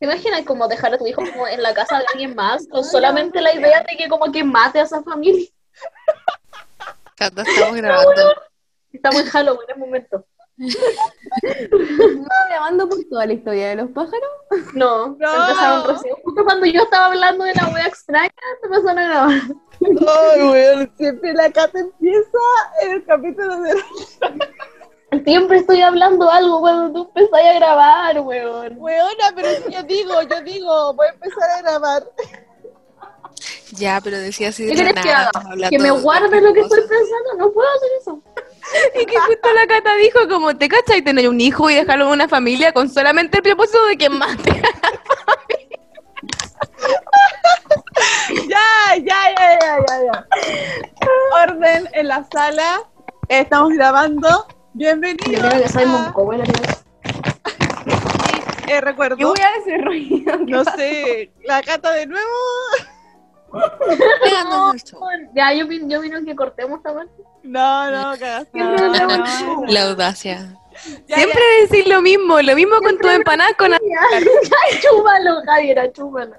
¿Te imaginas como dejar a tu hijo como en la casa de alguien más con solamente la idea de que como que mate a esa familia? Cata, estamos grabando. Estamos en Halloween en el momento. ¿Estaba grabando por toda la historia de los pájaros? No, No. empezaron recién. Justo cuando yo estaba hablando de la wea extraña, empezaron a grabar. Ay, weón, siempre la Cata empieza en el capítulo de... Siempre estoy hablando algo cuando tú empezás a grabar, weón. Weona, pero si yo digo, yo digo, voy a empezar a grabar. Ya, pero decía así ¿Qué de la quieres que haga? estamos hablando Que me de guarde lo que estoy pensando, no puedo hacer eso. Y que justo la Cata dijo como, ¿te cachai tener un hijo y dejarlo en una familia con solamente el propósito de que mate? Ya, ya, ya, ya, ya, ya. Orden en la sala. Estamos grabando. Yo Bienvenidos. creo que soy a- Moncowe, Eh, recuerdo, Yo voy a decir ruido. no sé, la Cata de nuevo. Show. Ya, yo, yo opino que cortemos esta parte. No, no, cagaste. No. La audacia. Ya, Siempre decir lo mismo, lo mismo con tus empanadas con Ya, ya, chúpalo, Javiera, chúpalo.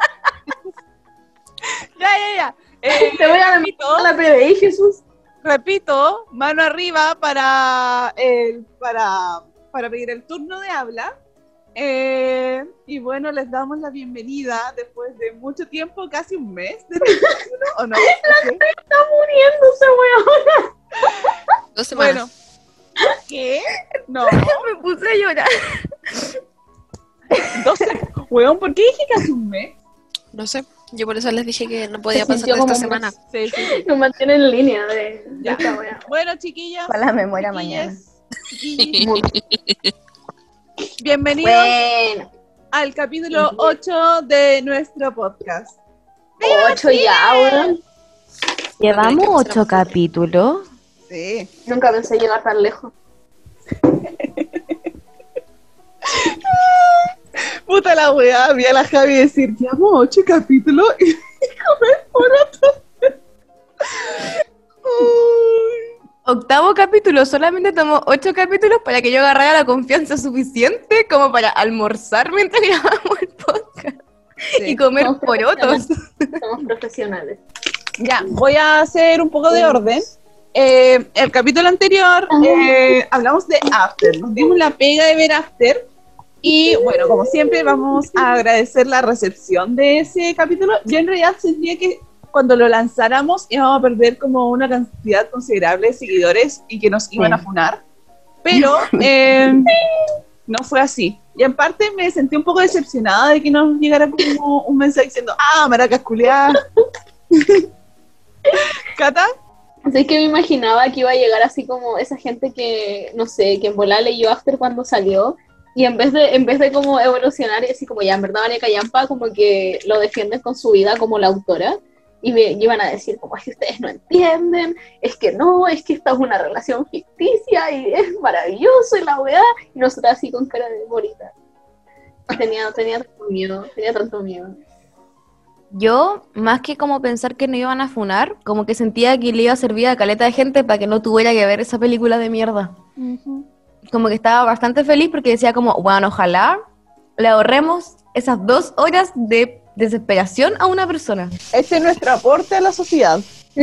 Ya, ya, ya. Eh, Te voy a repito, a la PDI, Jesús. Repito, mano arriba para, el, para, para pedir el turno de habla. Eh, y bueno, les damos la bienvenida después de mucho tiempo, casi un mes de teléfono, ¿o no? Está muriéndose, weón. Dos semanas. Bueno, ¿qué? No, me puse a llorar. dos Weón, ¿por qué dije casi un mes? No sé. Yo por eso les dije que no podía Se pasar esta como semana. Sí, sí, sí. Nos mantiene en línea de, Ya. Bueno, chiquillas. Ojalá me muera Muy bienvenidos bueno. al capítulo 8 de nuestro podcast. Ocho ya, weón. Llevamos Bueno, ocho capítulos. Sí. Nunca pensé llegar tan lejos. Puta la weá, vi a la Javi decir, llevamos ocho capítulos y comer poroto. Uy. Octavo capítulo, solamente tomó ocho capítulos para que yo agarrara la confianza suficiente como para almorzar mientras grabamos el podcast y comer porotos. Somos profesionales. Ya, voy a hacer un poco de orden. Eh, el capítulo anterior eh, hablamos de After, nos dimos la pega de ver After y bueno, como siempre vamos a agradecer la recepción de ese capítulo. Yo en realidad sentía que cuando lo lanzáramos íbamos a perder como una cantidad considerable de seguidores y que nos iban a funar, pero eh, no fue así. Y en parte me sentí un poco decepcionada de que nos llegara como un mensaje diciendo, ah, maracas culiadas. ¿Cata? Así que me imaginaba que iba a llegar así como esa gente que, no sé, que en volar leyó After cuando salió. Y en vez de, en vez de como evolucionar y así como ya en verdad María Callampa como que lo defienden con su vida como la autora. Y me iban a decir como es que ustedes no entienden, es que no, es que esta es una relación ficticia y es maravilloso y la weá. Y nosotros así con cara de bonita. Tenía, tenía tanto miedo, tenía tanto miedo. Yo, más que como pensar que no iban a funar, como que sentía que le iba a servir a caleta de gente para que no tuviera que ver esa película de mierda. Como que estaba bastante feliz porque decía como, bueno, ojalá le ahorremos esas dos horas de desesperación a una persona. Ese es nuestro aporte a la sociedad.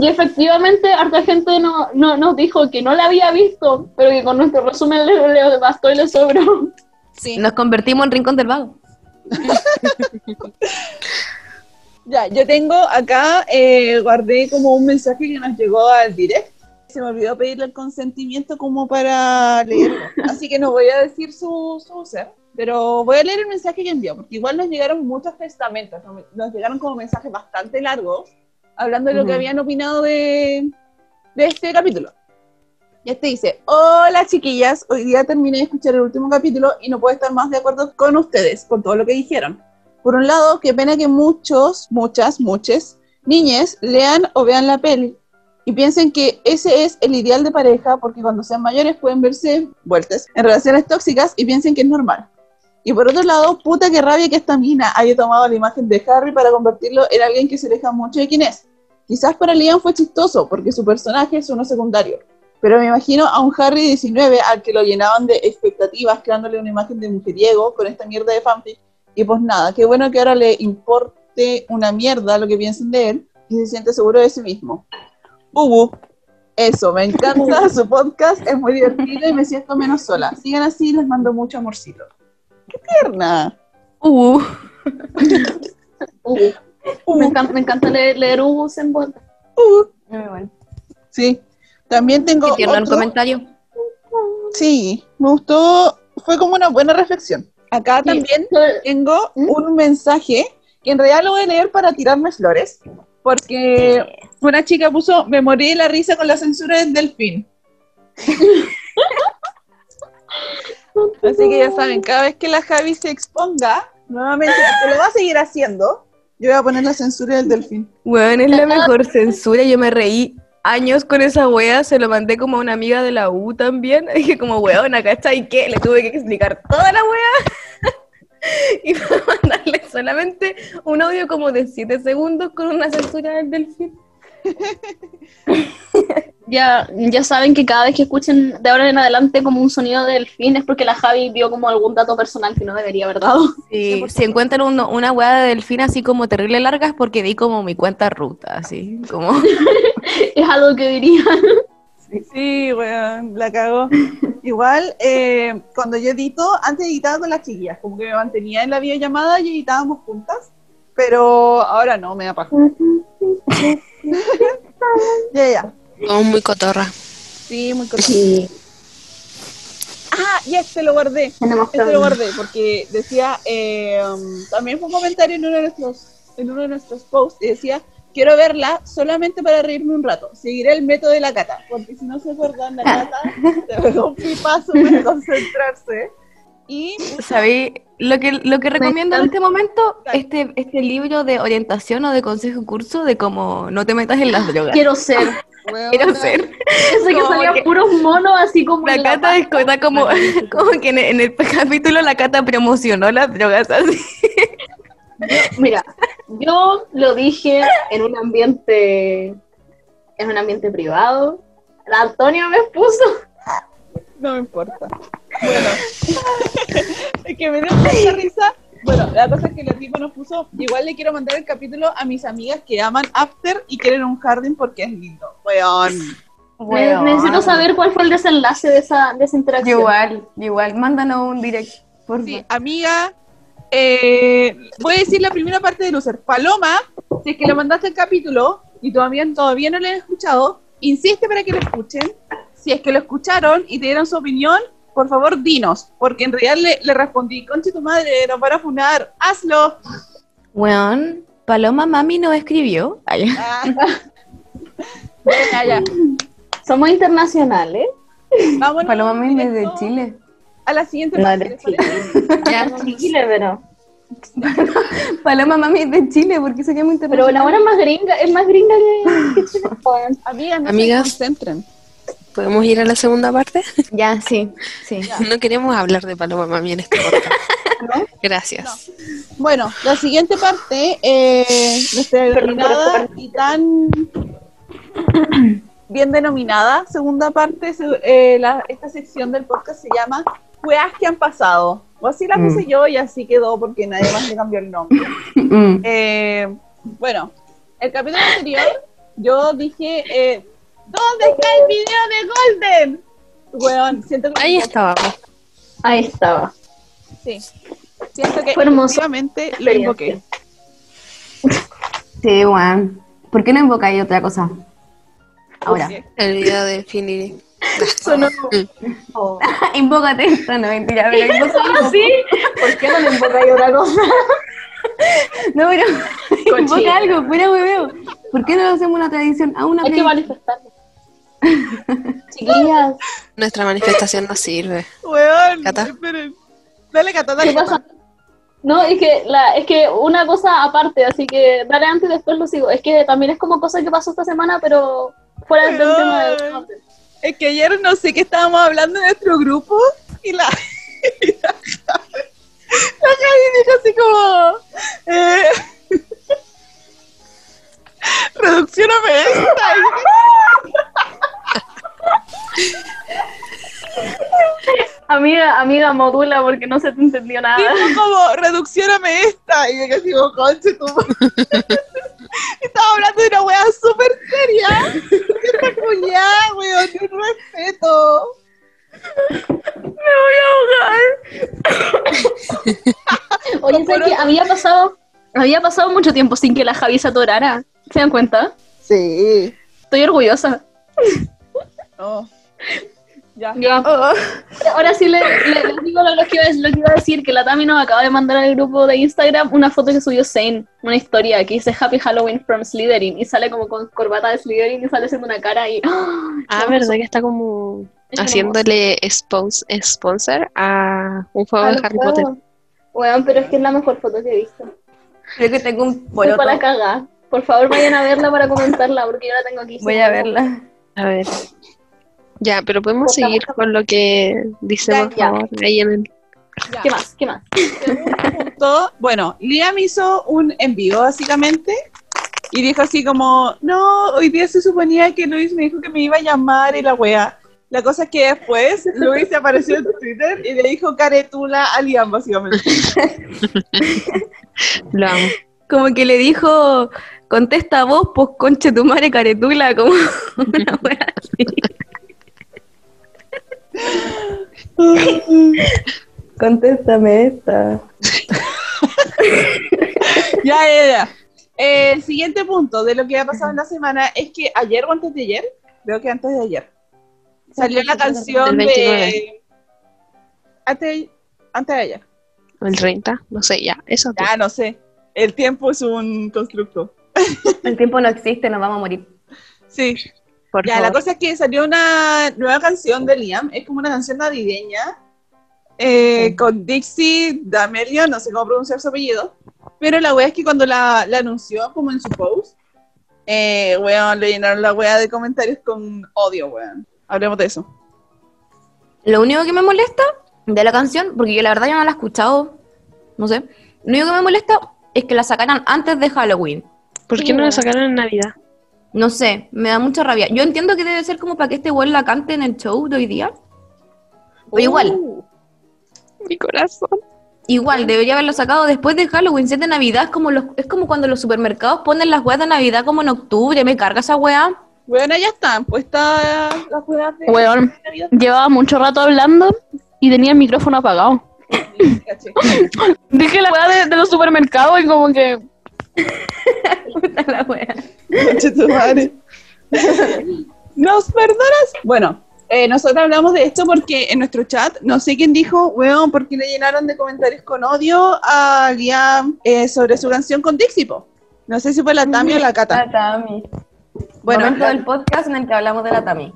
Y efectivamente, harta gente no, no, nos dijo que no la había visto, pero que con nuestro resumen le, le bastó y le sobró. Sí. Nos convertimos en Rincón del Vago. Ya, yo tengo acá, eh, guardé como un mensaje que nos llegó al direct. Se me olvidó pedirle el consentimiento como para leerlo. Así que no voy a decir su, su ser, pero voy a leer el mensaje que envió, porque igual nos llegaron muchos testamentos, nos- llegaron como mensajes bastante largos, hablando de lo que Ujú. habían opinado de, de este capítulo. Y este dice, hola chiquillas, hoy día terminé de escuchar el último capítulo y no puedo estar más de acuerdo con ustedes, con todo lo que dijeron. Por un lado, qué pena que muchos, muchas, muchas niñas lean o vean la peli y piensen que ese es el ideal de pareja porque cuando sean mayores pueden verse vueltas en relaciones tóxicas y piensen que es normal. Y por otro lado, puta que rabia que esta mina haya tomado la imagen de Harry para convertirlo en alguien que se aleja mucho de quién es. Quizás para Liam fue chistoso porque su personaje es uno secundario, pero me imagino a un Harry 19 al que lo llenaban de expectativas creándole una imagen de mujeriego con esta mierda de fanfic y pues nada, qué bueno que ahora le importe una mierda lo que piensen de él y se siente seguro de sí mismo. Ubu, eso, me encanta su podcast, es muy divertido y me siento menos sola. Sigan así, les mando mucho amorcito. ¡Qué tierna! Uh, Uh, me, encanta, me encanta leer, leer Ubus en voz. Uh, sí, también tengo qué tierno el otro- comentario. Sí, me gustó, fue como una buena reflexión. Acá también tengo ¿Mm? un mensaje que en realidad lo voy a leer para tirarme flores, porque una chica puso, me morí de la risa con la censura del delfín. Así que ya saben, cada vez que la Javi se exponga, nuevamente, que lo va a seguir haciendo, yo voy a poner la censura del delfín. Weón, es la mejor censura. Yo me reí años con esa wea. Se lo mandé como a una amiga de la U también. Dije como, weón, acá está y qué. Le tuve que explicar toda la wea. y para mandarle solamente un audio como de 7 segundos con una censura del delfín. Ya, ya saben que cada vez que escuchen de ahora en adelante como un sonido de delfín es porque la Javi vio como algún dato personal que no debería haber dado. Sí, si encuentran uno- una wea de delfín así como terrible larga es porque di como mi cuenta ruta, así como... es algo que diría. Sí, weón, la cagó. Igual, eh, cuando yo edito, antes editaba con las chiquillas, como que me mantenía en la videollamada y editábamos juntas, pero ahora no, me da paja. ya, ya. Somos muy cotorra. Sí, muy cortito. Ah, y este lo guardé. Este lo guardé porque decía, eh, um, también fue un comentario en uno de nuestros, en uno de nuestros posts y decía, quiero verla solamente para reírme un rato. Seguiré el método de la cata, porque si no se acuerdan, la cata se pegó un pipazo para concentrarse. Y ¿Sabéis? Lo que, lo que recomiendo en este momento, este, este libro de orientación o de consejo curso de cómo no te metas en las drogas. Quiero ser. Quiero ser. Pensé que salían que- puros monos así como La cata está como, como que en el, en el capítulo la cata promocionó las drogas así. Mira, yo lo dije en un ambiente, en un ambiente privado. La Antonia me puso. No me importa. Bueno, es que me dio mucha risa. Bueno, la cosa es que la tipa nos puso, igual le quiero mandar el capítulo a mis amigas que aman After y quieren un jardín porque es lindo. Weón. Ne- Necesito saber cuál fue el desenlace de esa, de esa interacción. Igual, igual, mándanos un direct, por Sí, amiga, eh, voy a decir la primera parte de Lucer. Paloma, si es que le mandaste el capítulo y todavía, todavía no lo han escuchado, insiste para que lo escuchen. Si es que lo escucharon y te dieron su opinión, por favor dinos, porque en realidad le, le respondí, conche tu madre, nos van a funar, hazlo. Weón, Paloma Mami no escribió. Ay, Ah. ya. Somos internacionales. Vámonos Paloma Mami es de Chile. A la siguiente No, parte, de ¿les parece? Ya, Chile, pero. Paloma Mami es de Chile, porque se llama Pero la internacional? buena es más gringa, es más gringa que, Chile. Amigas, no Amigas. se concentren. ¿Podemos ir a la segunda parte? Ya, sí, sí. No queremos hablar de Paloma Mami en este podcast. Gracias. Bueno, la siguiente parte, eh, nuestra denominada y tan bien denominada segunda parte, eh, la- esta sección del podcast se llama Weas que han pasado. O así la puse yo y así quedó porque nadie más le cambió el nombre. Mm. Eh, bueno, el capítulo anterior yo dije, eh, ¿dónde está el video de Golden? Weón, siento que Ahí estábamos. Ahí estaba. Sí. Siento que Fue hermoso. efectivamente lo invoqué. Sí, weón. ¿Por qué no invocáis otra cosa? Ahora. El video de Infinity. Sonó. Oh. Invócate esta, no mentira, pero invoca ¿Ah, sí? ¿Por qué no le invocáis otra cosa? No, pero Cochina. invoca algo, fuera hueveo. ¿Por qué no hacemos una tradición? A una Hay que manifestarlo. Chiquillas, Nuestra manifestación no sirve. Weón, Cata. esperen. Dale, Cata, dale. ¿qué pasa? No, es que, la, es que una cosa aparte, así que dale antes y después lo sigo. Es que también es como cosa que pasó esta semana, pero fuera del tema de Es que ayer no sé qué estábamos hablando en nuestro grupo y la, y la, Javi- dijo así como eh, reduccioname esta Amiga, amiga, modula porque no se te entendió nada. dijo como reduccioname esta y yo casi digo conche tu madre". estaba hablando de una wea súper seria esta culiada weón un respeto Oye, ¿sabes qué? Había pasado, había pasado mucho tiempo sin que la Javi se atorara. ¿Se dan cuenta? sí Estoy orgullosa. No ya Ya. Ahora sí le, le- les digo lo, lo que iba, a- lo que iba a decir, que la Tami nos acaba de mandar al grupo de Instagram una foto que subió Zane, una historia que dice Happy Halloween from Slytherin y sale como con corbata de Slytherin y sale haciendo una cara y... ¡ah! Ah, verdad que está como Es haciéndole spons- sponsor a un juego A de Harry. Potter. Weón, pero es que es la mejor foto que he visto. Creo que tengo un Estoy poloto. para la caga. Por favor, vayan a verla para comentarla, porque yo la tengo aquí. Voy a verla. A ver. Ya, pero podemos seguir con lo que dice, Ya, por ya. favor, ahí en el... ya. ¿Qué más? ¿Qué más? Punto, bueno, Liam hizo un envío básicamente y dijo así como, no, hoy día se suponía que Luis me dijo que me iba a llamar y la wea. La cosa es que después Luis se apareció en Twitter y le dijo caretula a Liam básicamente. Lo amo. Como que le dijo, contesta vos, pues conche tu madre caretula, como una wea así. Contéstame esta. ya, ya, ya. Eh, el siguiente punto de lo que ha pasado en la semana es que ayer o antes de ayer, creo que antes de ayer, salió la canción de... 29. Antes, antes de ayer. O el 30, no sé, ya, eso. Ya, no sé. El tiempo es un constructo. El tiempo no existe, nos vamos a morir. Sí. Por Ya, la cosa es que salió una nueva canción de Liam. Es como una canción navideña. eh, Con Dixie D'Amelio, no sé cómo pronunciar su apellido. Pero la wea es que cuando la, la anunció, como en su post, eh, weón, le llenaron la wea de comentarios con odio, weón. Hablemos de eso. Lo único que me molesta de la canción, porque yo la verdad ya no la he escuchado, no sé, lo único que me molesta es que la sacaran antes de Halloween. ¿Por qué no la sacaron en Navidad? No sé, me da mucha rabia. Yo entiendo que debe ser como para que este weón la cante en el show de hoy día. O igual, Uh, Mi corazón. igual, debería haberlo sacado después de Halloween, si es de Navidad, es como, los, es como cuando los supermercados ponen las weas de Navidad como en octubre, me carga esa wea. Weón, ya están puestas las weas de Weón. de Navidad. Llevaba mucho rato hablando y tenía el micrófono apagado. Caché. Dije la weá de, de los supermercados y como que... Puta la wea. Conche tu madre. ¿Nos perdonas? Bueno, eh, nosotros hablamos de esto porque en nuestro chat, no sé quién dijo, weón, ¿por qué le llenaron de comentarios con odio a Liam eh, sobre su canción con Dixie, po? No sé si fue la Tami o la Cata. La Tami. Bueno, Momento la- del podcast en el que hablamos de la Tami.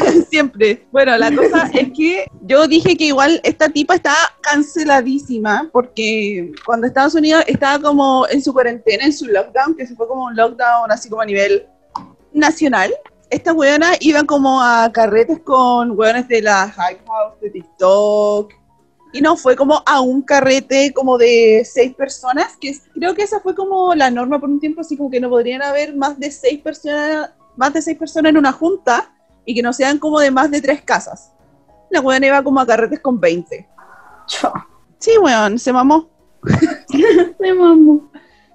siempre. Bueno, la cosa es que yo dije que igual esta tipa está canceladísima porque cuando Estados Unidos estaba como en su cuarentena, en su lockdown, que se fue como un lockdown así como a nivel nacional, esta weona iba como a carretes con weones de la Hype House, de TikTok, y no fue como a un carrete como de seis personas, que creo que esa fue como la norma por un tiempo, así como que no podrían haber más de seis personas, más de seis personas en una junta, y que no sean como de más de tres casas. La weón iba como a carretes con 20. Sí, weón, se mamó. Me mamo.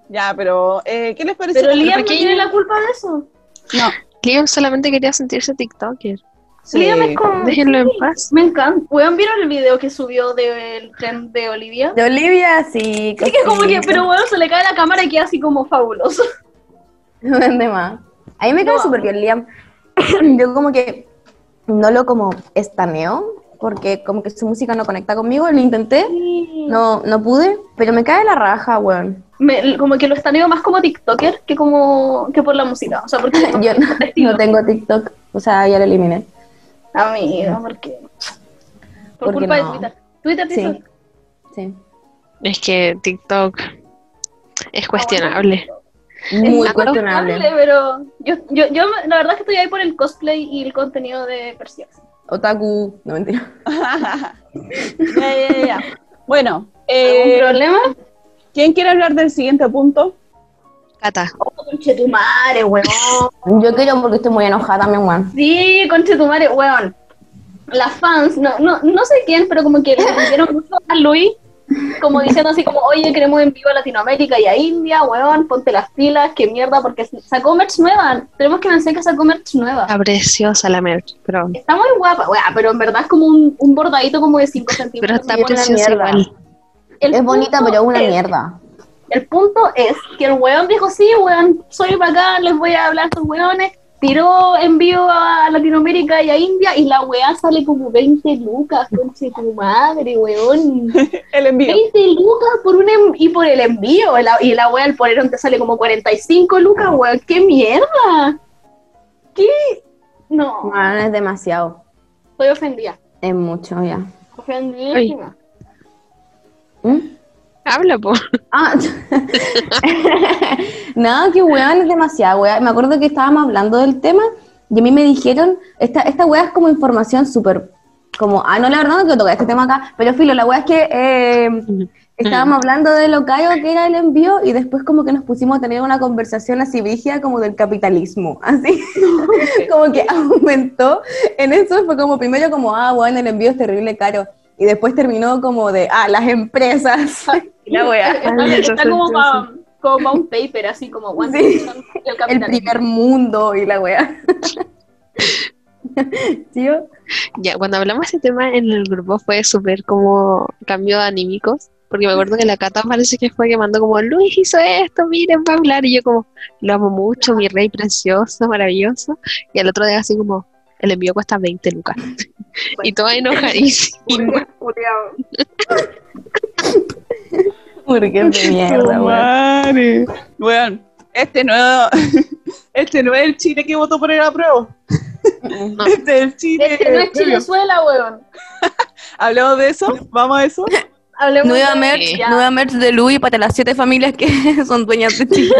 Ya, pero eh, ¿qué les parece? Pero Liam no tiene la culpa de eso. No. Liam solamente quería sentirse TikToker. Sí. Liam es como... Déjenlo en paz. Me encanta. Weón, ¿vieron el video que subió del tren de Olivia? De Olivia, sí. Sí, que es como que, pero bueno, se le cae la cámara y queda así como fabuloso. No vende más. A mí me cae No. súper bien Liam. Yo como que no lo como estaneo, porque como que su música no conecta conmigo, lo intenté, no, no pude, pero me cae la raja, weón. Me- como que lo estaneo más como TikToker que como que por la música. O sea, porque Yo no, no tengo TikTok, o sea, ya lo eliminé. Amiga, ¿por qué? Por Porque culpa no. de Twitter. Twitter Sí. Sí. Es que TikTok es cuestionable. Muy Es cuestionable. pero yo, yo, yo la verdad es que estoy ahí por el cosplay y el contenido de Perseus. Otaku, no mentira. Ya, ya, ya. Bueno, ¿Algún eh, problema? ¿quién quiere hablar del siguiente punto? Cata. Conchetumare, weón. Yo quiero porque estoy muy enojada también, weón. Sí, conchetumare, weón. Las fans, no, no, no sé quién, pero como que le pidieron mucho a Luis, como diciendo así como, oye, queremos en vivo a Latinoamérica y a India, weón, ponte las pilas, qué mierda, porque sacó merch nueva. Tenemos que pensar que sacó merch nueva. Está preciosa la merch, pero, Está muy guapa, weón, pero en verdad es como un, un bordadito como de 5 pero centímetros. está Muy buena preciosa igual. El Es bonita, pero una es- mierda. El punto es que el weón dijo, sí, weón, soy bacán, les voy a hablar a estos weones. Tiró envío a Latinoamérica y a India y la weá sale como 20 lucas, conche tu madre, weón. El envío. 20 lucas por un en- y por el envío. la- y la weá al ponerón te sale como 45 lucas, weón. ¡Qué mierda! ¿Qué? No, Weón, es demasiado. estoy ofendida. Es mucho, ya. Ofendidísima. ¿Mm? Habla, po. Ah, no, que weón es demasiado, weón. Me acuerdo que estábamos hablando del tema y a mí me dijeron, esta, esta weá es como información súper, como, ah, no, la verdad no quiero tocar este tema acá, pero filo, la weá es que eh, estábamos hablando de lo caro que era el envío y después como que nos pusimos a tener una conversación así brígida como del capitalismo, así, como que aumentó en eso, fue como primero como, ah, bueno, el envío es terrible caro. Y después terminó como de, ah, las empresas. Y la weá. Está, está como para un paper, así como One Sí. El el primer mundo y la weá. ¿Tío? Ya, cuando hablamos de ese tema en el grupo fue súper como cambio de anímicos, porque me acuerdo que la Cata parece que fue que mandó como, Luis hizo esto, miren, va a hablar, y yo como, lo amo mucho, mi rey precioso, maravilloso, y al otro día así como, el envío cuesta 20 lucas, y toda enojadísima. Porque es de mierda, weón. Madre. Bueno, este no, este no es el Chile que votó por el apruebo. No. Este es el Chile. Este no es Chilezuela, weón. ¿Hablamos de eso? ¿Vamos a eso? Hablemos Nueva de- merch, ya. nueva merch de Louis para las siete familias que son dueñas de Chile.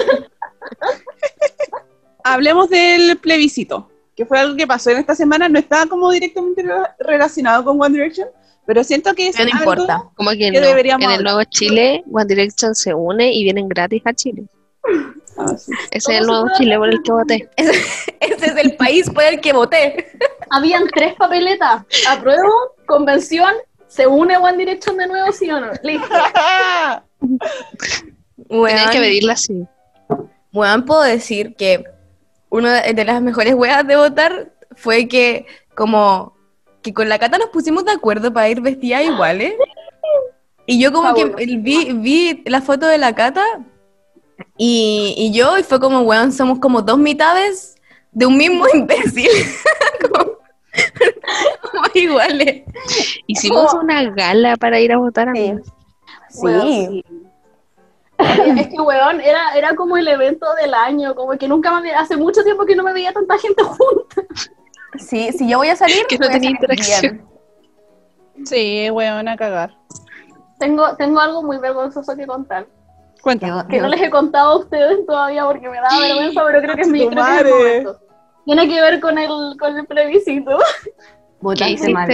Hablemos del plebiscito, que fue algo que pasó en esta semana. No está como directamente rela- relacionado con One Direction, pero siento que es no algo- importa. Como que ¿Qué no, deberíamos en el hablar? nuevo Chile, One Direction se une y vienen gratis a Chile. Ah, sí. Ese es el nuevo Chile por el que voté. Ese, ese es el país por el que voté. Habían tres papeletas. Apruebo, convención, se une One Direction de nuevo, sí o no. Listo. Tenías que Weón, pedirla así. weón, puedo decir que una de las mejores weas de votar fue que como que con la Cata nos pusimos de acuerdo para ir vestidas iguales. Y yo como que Fabuloso. vi, vi la foto de la Cata y, y yo y fue como, weón, somos como dos mitades de un mismo imbécil. como, como iguales. Hicimos una gala para ir a votar a Sí. Weón, sí. Es que, weón, era, era como el evento del año, como que nunca me, hace mucho tiempo que no me veía tanta gente junta. Sí, si yo voy a salir, Que no voy a tenía salir interacción. bien. Sí, weón, a cagar. Tengo, tengo algo muy vergonzoso que contar. Cuéntame. Que no les he contado a ustedes todavía porque me da vergüenza, pero creo que es mi creo que es el Madre. momento. Tiene que ver con el, con el plebiscito. Votaste mal.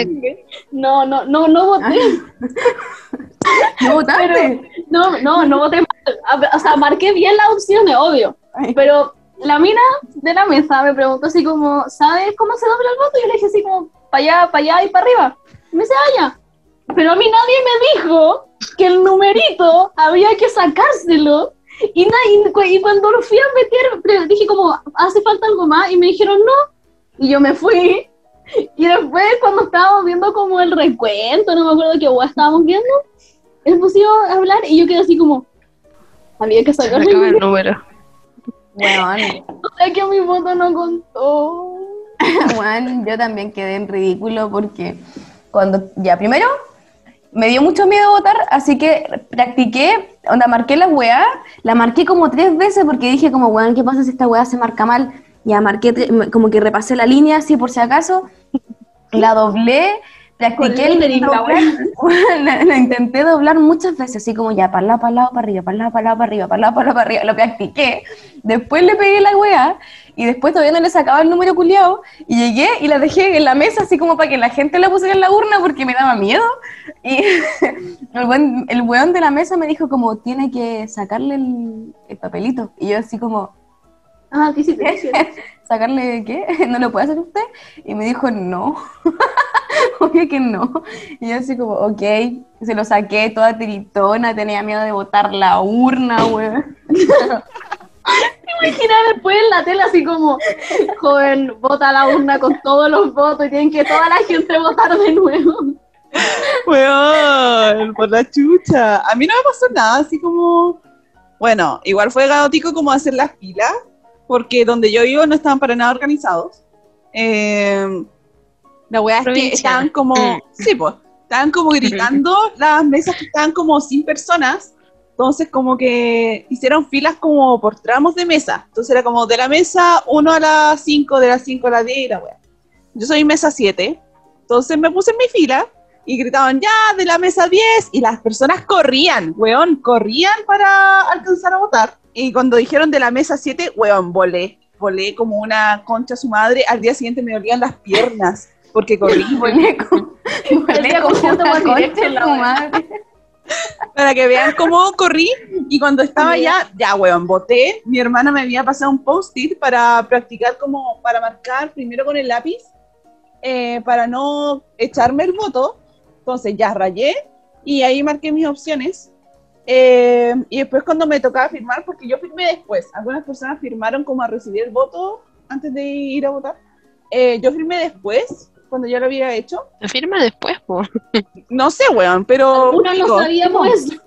No, no, no, no voté. ¿No votaste? No, no, no voté mal. O sea, marqué bien las opciones, obvio. Pero la mina de la mesa me preguntó así como, ¿sabes cómo se dobla el voto? Y yo le dije así como, para allá, para allá y para arriba. Y me dice, vaya. Pero a mí nadie me dijo que el numerito había que sacárselo. Y, na- y y cuando lo fui a meter, dije como, ¿hace falta algo más? Y me dijeron, no. Y yo me fui. Y después, cuando estábamos viendo como el recuento, no me acuerdo qué guay estábamos viendo, él puso a hablar y yo quedé así como, había que Se acaba el número. Weón, o sea que mi voto no contó. weón, yo también quedé en ridículo porque cuando, ya, primero, me dio mucho miedo votar, así que practiqué, onda, marqué la weá, la marqué como tres veces porque dije como, weón, ¿qué pasa si esta weá se marca mal? Ya marqué, como que repasé la línea así por si acaso, la doblé, Practiqué el la lo intenté doblar muchas veces, así como ya, para lado, para lado, para arriba, para lado, para lado, para arriba, para lado, para lado, para arriba. Lo practiqué. Después le pegué la weá y después todavía no le sacaba el número culiado y llegué y la dejé en la mesa así como para que la gente la pusiera en la urna porque me daba miedo. Y el, buen, el weón de la mesa me dijo como, tiene que sacarle el, el papelito. Y yo así como, Ah, ¿qué hiciste? ¿Qué hiciste? ¿sacarle qué? ¿No lo puede hacer usted? Y me dijo, no, obvio que no. Y yo así como, ok, se lo saqué toda tiritona, tenía miedo de botar la urna, weón. Imagina después en la tele así como, joven, vota la urna con todos los votos y tienen que toda la gente votar de nuevo. Weón, por la chucha. A mí no me pasó nada así como. Bueno, igual fue caótico como hacer las filas, porque donde yo vivo no estaban para nada organizados. Eh, la weá es que estaban como. Mm. Sí, pues. Estaban como gritando las mesas que estaban como sin personas. Entonces, como que hicieron filas como por tramos de mesa. Entonces, era como de la mesa 1 a las 5, de las 5 a las 10 y la weá. Yo soy mesa 7. Entonces, me puse en mi fila y gritaban ya de la mesa 10 y las personas corrían, weón, corrían para alcanzar a votar. Y cuando dijeron de la mesa 7, weón, volé, volé como una concha a su madre. Al día siguiente me dolían las piernas porque corrí. Volé como, volé día como una concha en la su madre. para que vean cómo corrí. Y cuando estaba ya, ya, weón, voté. Mi hermana me había pasado un post-it para practicar como, para marcar primero con el lápiz, eh, para no echarme el voto. Entonces ya rayé y ahí marqué mis opciones. Eh, y después cuando me tocaba firmar, porque yo firmé después, algunas personas firmaron como a recibir el voto antes de ir a votar. Eh, yo firmé después, cuando ya lo había hecho. Lo firma después, po. No sé, weón, pero... Uno no pico. sabíamos eso.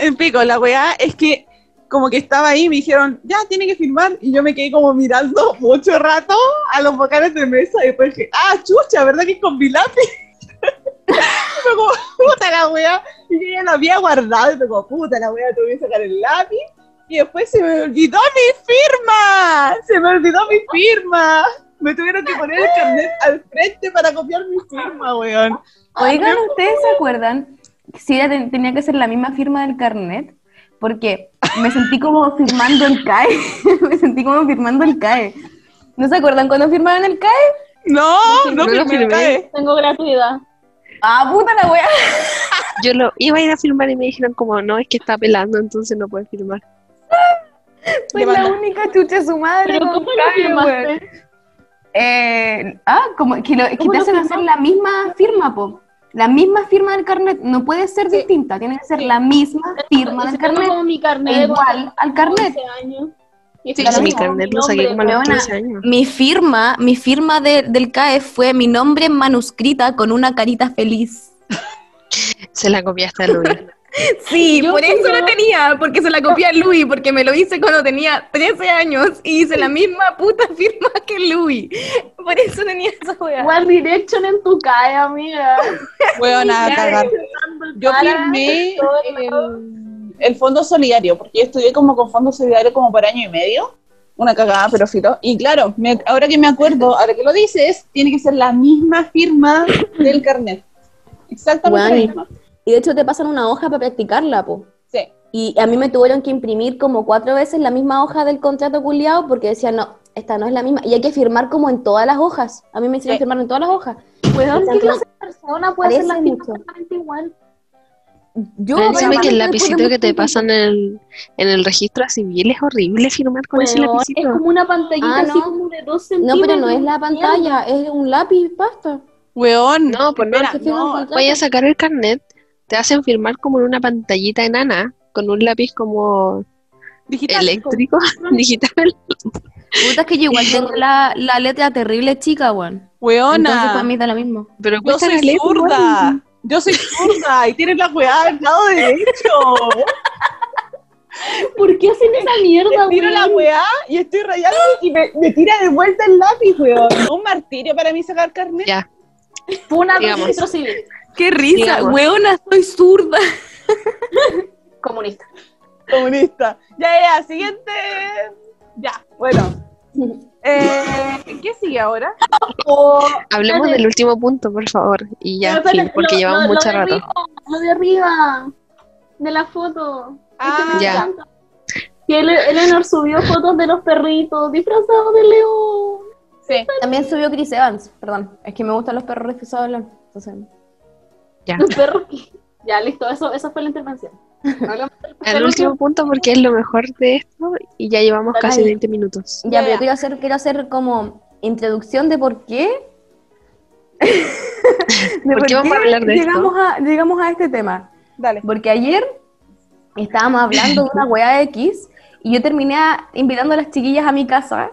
En pico, la weá es que como que estaba ahí me dijeron, ya, tiene que firmar, y yo me quedé como mirando mucho rato a los vocales de mesa, y después dije, ah, chucha, ¿verdad que es con mi lápiz? Fue como, puta la weá, y yo ya lo había guardado, y fue como, puta la weá, tuve que sacar el lápiz, y después se me olvidó mi firma, se me olvidó mi firma, me tuvieron que poner el carnet al frente para copiar mi firma, weón. Oigan, ¿ustedes se acuerdan si era, ten- tenía que ser la misma firma del carnet? Porque me sentí como firmando el CAE. me sentí como firmando el CAE. ¿No se acuerdan cuando firmaron el CAE? No, no, No lo firmé, firmé. cae. Tengo gratuidad. Ah, puta la wea. Yo lo iba a ir a firmar y me dijeron como, no, es que está pelando, entonces no puedes firmar. Fue la única chucha de su madre. Pero con ¿cómo lo firmaste? Eh, ah, como que, lo- que ¿Cómo te hacen hacer la misma firma, po. La misma firma del carnet. No puede ser distinta, tiene que ser la misma firma del carnet. como mi carnet de Igual al carnet. 11 años. Sí, mi carnet mi lo saqué como a los weona. 15 años. Mi firma, mi firma de- del CAE fue mi nombre en manuscrita con una carita feliz. Se la copiaste a Luis. Sí, Yo por eso la tenía, porque se la copié a Louis, porque me lo hice cuando tenía 13 años y hice la misma puta firma que Louis. Por eso tenía esa weá. One Direction en tu calle, amiga. Weón, a cagar. Yo firmé el fondo solidario, porque yo estudié como con fondo solidario como por año y medio. Una cagada, pero filo. Y claro, me- ahora que me acuerdo, ahora que lo dices, tiene que ser la misma firma del carnet. Exactamente la misma. Y de hecho te pasan una hoja para practicarla, po. Sí. Y a mí me tuvieron que imprimir como cuatro veces la misma hoja del contrato culiado porque decían, no, esta no es la misma. Y hay que firmar como en todas las hojas. A mí me hicieron Sí. firmar en todas las hojas. Weón, ¿qué clase de persona puede Parece la igual? Yo, bueno, que el lapicito que te tiempo- pasan en el, en el registro civil es horrible firmar con ese Weón, es lapicito. como una pantallita Ah, así no. como de dos No, centímetros. pero no es la pantalla, es un lápiz, basta. Weón. No, pues no, firma no. Vaya a sacar el carnet, te hacen firmar como en una pantallita enana, con un lápiz como digital. eléctrico, digital. Puta, es que yo igual tengo la, la letra terrible chica, weón. Weona. Entonces para mí da lo mismo. Pero Yo cuesta soy zurda. Yo soy zurda y tienes la weá del lado derecho. ¿Por qué hacen esa mierda, Te tiro la weá y estoy rayando y me, me tira de vuelta el lápiz, weón. Un martirio para mí sacar carnet. Ya, Digamos. registro civil. Qué risa, Digamos. weona, soy zurda. Comunista. Comunista. Ya, ya, siguiente. Ya, bueno. Eh, ¿Qué sigue ahora? Hablemos del último punto, por favor. Y ya, porque lo- llevamos lo- mucho de rato. arriba, lo de arriba, de la foto. Ah, Ese me ya. Que Eleanor subió fotos de los perritos disfrazados de león. Sí. También subió Chris Evans, perdón. Es que me gustan los perros disfrazados de león. Entonces, Ya. Los perros. que- Ya, listo, eso, esa fue la intervención. Hablamos del El último punto porque es lo mejor de esto y ya llevamos casi Ay. 20 minutos. ya, pero quiero hacer, quiero hacer como introducción de por qué. de ¿Por qué vamos a hablar de esto? llegamos A, llegamos a este tema. Dale. Porque ayer estábamos hablando de una weá X y yo terminé invitando a las chiquillas a mi casa.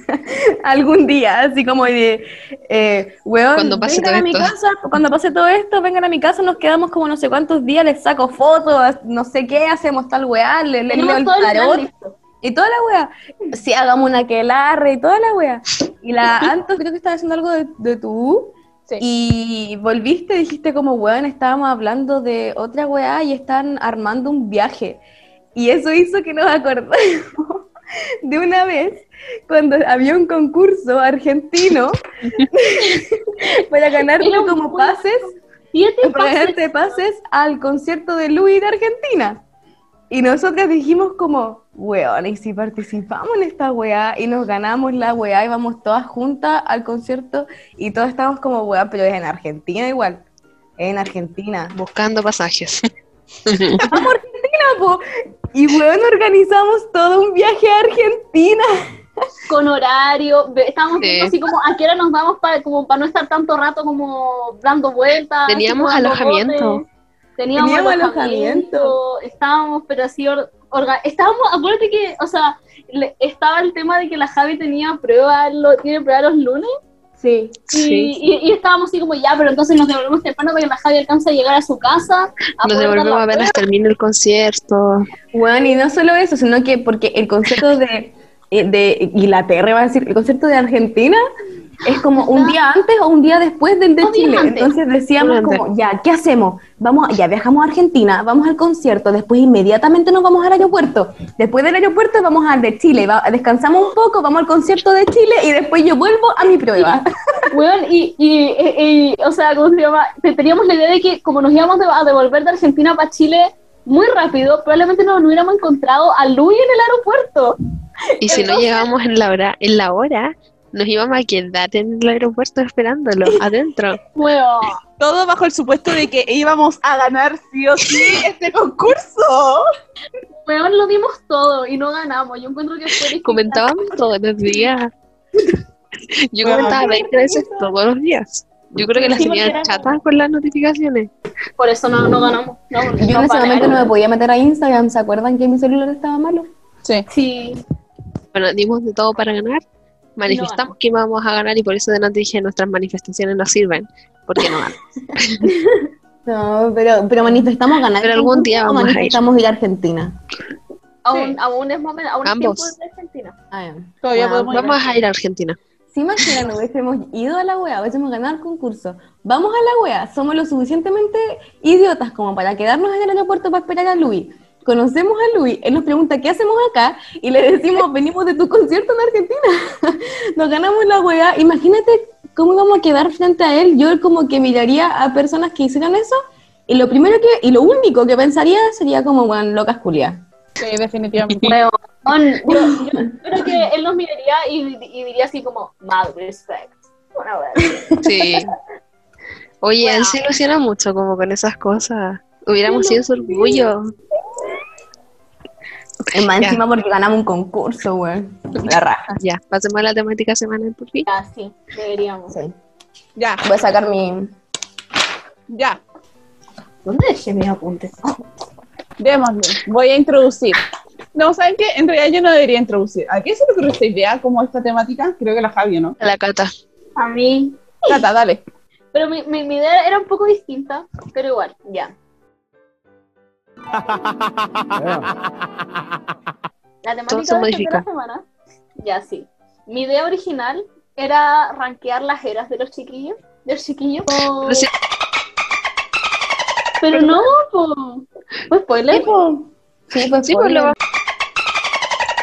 algún día, así como de, eh, weón, Cuando pase vengan todo a mi esto. casa, cuando pase todo esto, vengan a mi casa, nos quedamos como no sé cuántos días, les saco fotos, no sé qué, hacemos tal weá, le, le leo el tarot, y toda la wea. Sí, hagamos una quelarre y toda la wea. Y la Anto creo que estaba haciendo algo de, de tú. Sí. Y volviste, dijiste como, weón, estábamos hablando de otra weá y están armando un viaje. Y eso hizo que nos acordemos de una vez cuando había un concurso argentino para ganarte como pases Siete para pases. ganarte pases al concierto de Louis de Argentina. Y nosotras dijimos como, weón, ¿y si participamos en esta weá y nos ganamos la weá y vamos todas juntas al concierto y todos estamos como, weón, pero es en Argentina igual. En Argentina. Buscando pasajes. ¡Vamos a Argentina, po! Y weón, organizamos todo un viaje a Argentina. con horario, estábamos Sí. viendo así como a qué hora nos vamos para como para no estar tanto rato como dando vueltas. Teníamos alojamiento. botes. Teníamos, Teníamos alojamiento. Estábamos, pero así or- orga- estábamos, acuérdate que, o sea, le- estaba el tema de que la Javi tenía prueba, lo, tiene prueba los lunes. Sí. Y, Sí. y- y estábamos así como ya, pero entonces nos devolvemos temprano para que la Javi alcance a llegar a su casa. a Nos devolvemos la apenas termine el concierto. Bueno, y no solo eso, sino que porque el concierto de, eh, de Inglaterra, iba a decir, el concierto de Argentina es como un día antes o un día después del de Chile. Entonces decíamos como, ya, ¿qué hacemos? Vamos, ya viajamos a Argentina, vamos al concierto, después inmediatamente nos vamos al aeropuerto. Después del aeropuerto vamos al de Chile, va- descansamos un poco, vamos al concierto de Chile y después yo vuelvo a mi prueba. Weón, y, y, y- y, o sea, ¿cómo se llama? Te- Teníamos la idea de que como nos íbamos de- a devolver de Argentina para Chile muy rápido, probablemente no, no hubiéramos encontrado a Luis en el aeropuerto. Y si no llegábamos en la hora, en la hora, nos íbamos a quedar en el aeropuerto esperándolo, adentro. Todo bajo el supuesto de que íbamos a ganar sí o sí este concurso. weón, lo dimos todo y no ganamos. Yo encuentro que fue. Comentábamos todos los días. Yo Bueno, comentaba 20 veces todos los días. Yo creo que las Sí, tenía chatas con las notificaciones. Por eso no, no ganamos. No, porque Yo en ese momento no me podía meter a Instagram, ¿se acuerdan que mi celular estaba malo? Sí. Sí, Bueno, dimos de todo para ganar. Manifestamos que íbamos a ganar y por eso delante dije nuestras manifestaciones no sirven. Porque no ganan. No, pero, pero manifestamos ganar. Pero algún día vamos a ir. manifestamos ir a Argentina. aún, aún es momento, aún es Ambos. tiempo de Argentina. Ah. Todavía Bueno, podemos ir. Vamos a ir a Argentina. Si imaginan, hubiésemos ido a la wea, hubiésemos ganado el concurso. Vamos a la wea, somos lo suficientemente idiotas como para quedarnos en el aeropuerto para esperar a Luis. Conocemos a Luis, él nos pregunta qué hacemos acá y le decimos, venimos de tu concierto en Argentina. Nos ganamos la wea. Imagínate cómo íbamos a quedar frente a él. Yo como que miraría a personas que hicieran eso y lo primero que, y lo único que pensaría sería como, bueno, locas culias. Sí, definitivamente. Weón, yo, yo creo que él nos miraría y, y diría así como, mad respect. Una weón. Sí. Oye, él Bueno. se ilusiona mucho como con esas cosas. Hubiéramos sido su orgullo. Es más Ya. encima porque ganamos un concurso, weón. La raja. Ya, pasemos a la temática semanal por fin. Ya, sí, deberíamos. Sí. Ya, Voy a sacar mi... ya. ¿Dónde dejé mis apuntes? Démosle. Voy a introducir. No, ¿saben qué? En realidad yo no debería introducir. ¿A qué se le ocurrió esta idea como esta temática? Creo que la Javi, ¿no? A la cata. A mí. Cata, dale. Pero mi, mi, mi idea era un poco distinta, pero igual, ya. La temática de, modifica. de la semana, ya sí. Mi idea original era rankear las eras de los chiquillos, de los chiquillos. Pero sí, Pero no, po. ¿Fue spoiler? Sí, pues, sí, pues lo, va-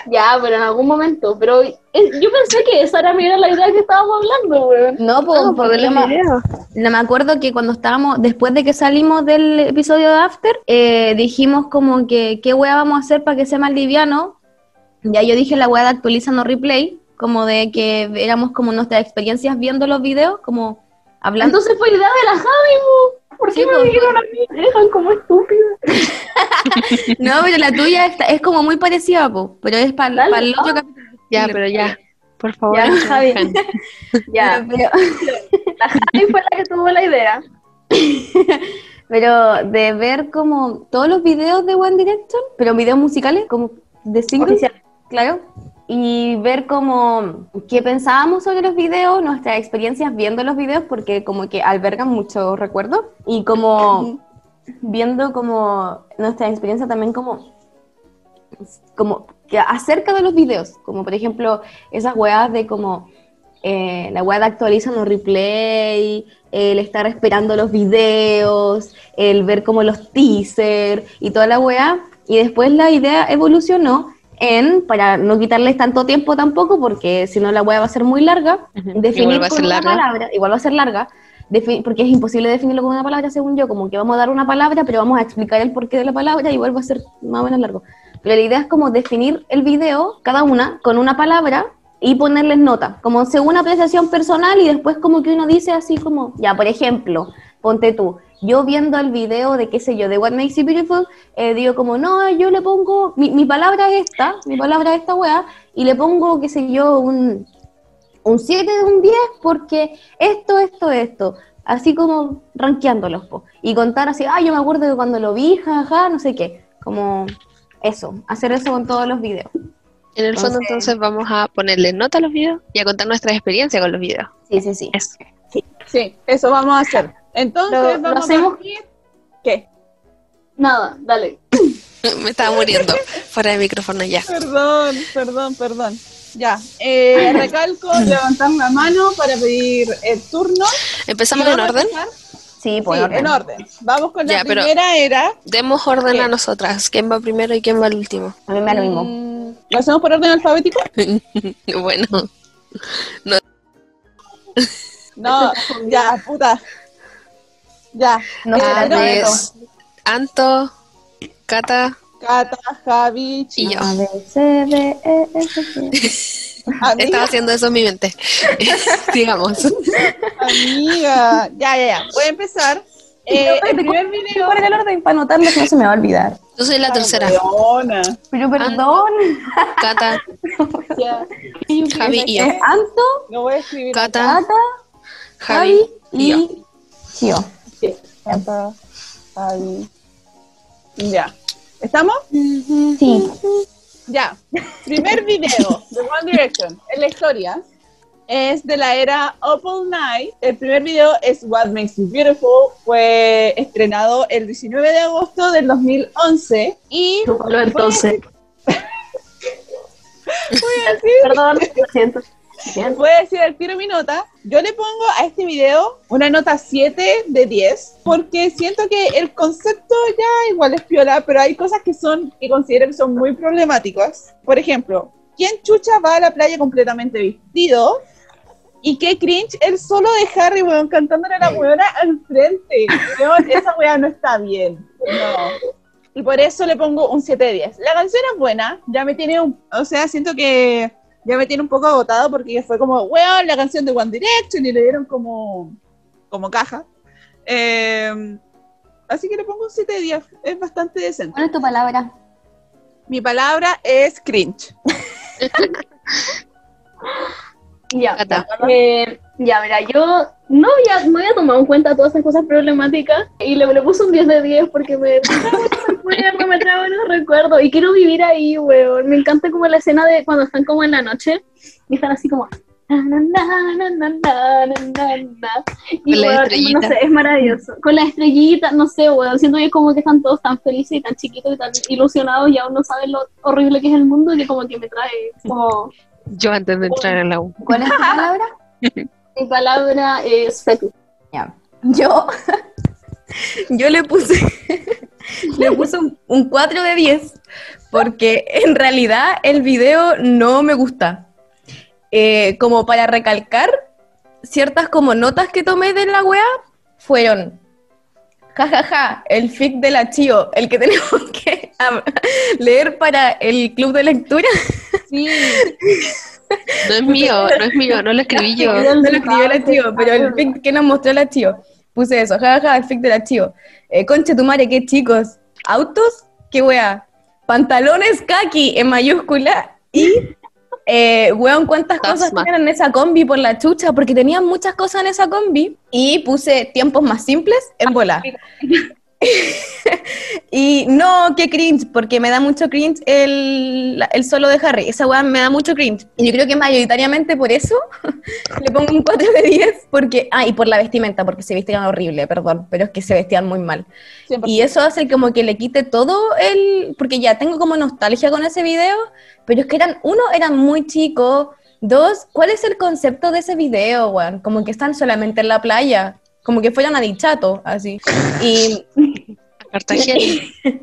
Ya, pero en algún momento. Pero yo pensé que esa era, era la idea que estábamos hablando, weón. No, pues, No, por porque los yo me, videos. no me acuerdo que cuando estábamos, después de que salimos del episodio de After, eh, dijimos como que qué wea vamos a hacer para que sea más liviano. Ya yo dije la wea de actualizando replay, como de que éramos como nuestras experiencias viendo los videos, como hablando. Entonces fue idea de la Javi, po. ¿Por qué Sí, me pues, dijeron a mí? Me dejan como estúpida. no, pero la tuya está- es como muy parecida, po, pero es para Dale, el otro capítulo. Ya, pero ya. Por favor. Ya, Javi. Ya, Pero- la Javi fue la que tuvo la idea. Pero de ver como todos los videos de One Direction, pero videos musicales, como de singles, Oficial. claro, y ver como qué pensábamos sobre los videos, nuestras experiencias viendo los videos, porque como que albergan muchos recuerdos, y como viendo como nuestra experiencia también como como que acerca de los videos, como por ejemplo esas weas de como eh, la wea de actualizan los replay, el estar esperando los videos, el ver como los teasers y toda la wea, y después la idea evolucionó en, para no quitarles tanto tiempo tampoco, porque si no la wea va a ser muy larga, definir Igual va a con ser una larga. palabra, igual va a ser larga, porque es imposible definirlo con una palabra según yo, como que vamos a dar una palabra, pero vamos a explicar el porqué de la palabra, igual va a ser más o menos largo. Pero la idea es como definir el video, cada una, con una palabra y ponerles nota, como según apreciación personal y después como que uno dice así como, ya, por ejemplo, ponte tú, yo viendo el video de qué sé yo, de What Makes You Beautiful, eh, digo como, no, yo le pongo, mi, mi palabra es esta, mi palabra es esta weá, y le pongo, qué sé yo, un, un 7 de un 10 porque esto, esto, esto. Así como rankeándolos, po. Y contar así, ah, yo me acuerdo de cuando lo vi, jaja, no sé qué. Como eso, hacer eso con todos los videos. En el fondo, entonces, vamos a ponerle nota a los videos y a contar nuestra experiencia con los videos. Sí, sí, sí. Eso. Sí, eso vamos a hacer. Entonces, Lo- lo vamos hacemos- a partir. ¿Qué? Nada, dale. Me estaba muriendo. Fuera de micrófono ya. Perdón, perdón, perdón. Ya, eh, recalco levantar la mano para pedir el turno. ¿Empezamos en orden? Sí, pues Sí, orden. en orden. Vamos con la Ya, primera era. Demos orden ¿Qué? a nosotras. ¿Quién va primero y quién va al último? A mí me da lo mismo. mm, ¿Lo hacemos por orden alfabético? bueno, No, ya, puta. Ya. No Eh, no, es reto. Anto, Cata Cata, Javi, y Chino. yo. A, B, C, D, E, F, G. Estaba haciendo eso en mi mente. Digamos. amiga. Ya, ya, ya. Voy a empezar. Eh, el primer video. ¿Cuál el orden para anotarlo que no se me va a olvidar? Yo soy la tercera. Weona. Pero perdón. Cata. Javi y yo. Es Anto, Lo voy a escribir. Cata, Cata, Javi y yo. y Javi. Ya. ¿Estamos? Sí. Ya. Primer video de One Direction en la historia es de la era Opal Night. El primer video es What Makes You Beautiful. Fue estrenado el 19 de agosto del 2011 y entonces. voy a decir Perdón, lo siento. Voy a decir al tiro mi nota. Yo le pongo a este video una nota 7 de 10 porque siento que el concepto ya igual es piola, pero hay cosas que son que considero que son muy problemáticas. Por ejemplo, ¿quién chucha va a la playa completamente vestido? Y qué cringe el solo de Harry, weón, cantándole a la weona al frente. Weón, esa weá no está bien. No. Y por eso le pongo un 7 de 10. La canción es buena, ya me tiene un... O sea, siento que ya me tiene un poco agotado porque fue como, weón, la canción de One Direction y le dieron como, como caja. Eh, así que le pongo un 7 de 10. Es bastante decente. ¿Cuál es tu palabra? Mi palabra es cringe. Ya. Eh, ya, mira, yo no había, no había tomado en cuenta todas esas cosas problemáticas y le, le puse un 10 de 10 porque me trae buenos recuerdos, me trae buenos recuerdos y quiero vivir ahí, weón. Me encanta como la escena de cuando están como en la noche y están así como... na, na, na. Y Con la weón, no sé, es maravilloso. Con la estrellita, no sé, weón, siento que como que están todos tan felices y tan chiquitos y tan ilusionados y aún no saben lo horrible que es el mundo que como que me trae como... Yo antes de entrar a la U. ¿Cuál es tu palabra? Mi palabra es fetu. Yo, yo le puse, le puse un, un 4 de 10 porque en realidad el video no me gusta. Eh, como para recalcar, ciertas como notas que tomé de la wea fueron, jajaja, ja, ja, el fic de la Chio, el que tenemos que leer para el club de lectura. Sí. No es mío, no es mío, no lo escribí yo. No lo escribió la Chio, pero el fic que nos mostró la Chio. Puse eso, jajaja, ja, el fic de la Chio. Eh, conche tu madre, qué chicos. ¿Autos? ¿Qué wea? Pantalones kaki en mayúscula y eh, weón, cuántas cosas tenían en esa combi por la chucha, porque tenían muchas cosas en esa combi. Y puse tiempos más simples en bola. y no, qué cringe, porque me da mucho cringe el, el solo de Harry. Esa weá me da mucho cringe. Y yo creo que mayoritariamente por eso le pongo un 4 de 10, porque, ah, y por la vestimenta, porque se vestían horrible, perdón, pero es que se vestían muy mal. 100%. Y eso hace como que le quite todo el, porque ya tengo como nostalgia con ese video, pero es que eran, uno, eran muy chicos, dos, ¿cuál es el concepto de ese video, weón? Como que están solamente en la playa como que fueran a Dichato, así. Y. Cartagena.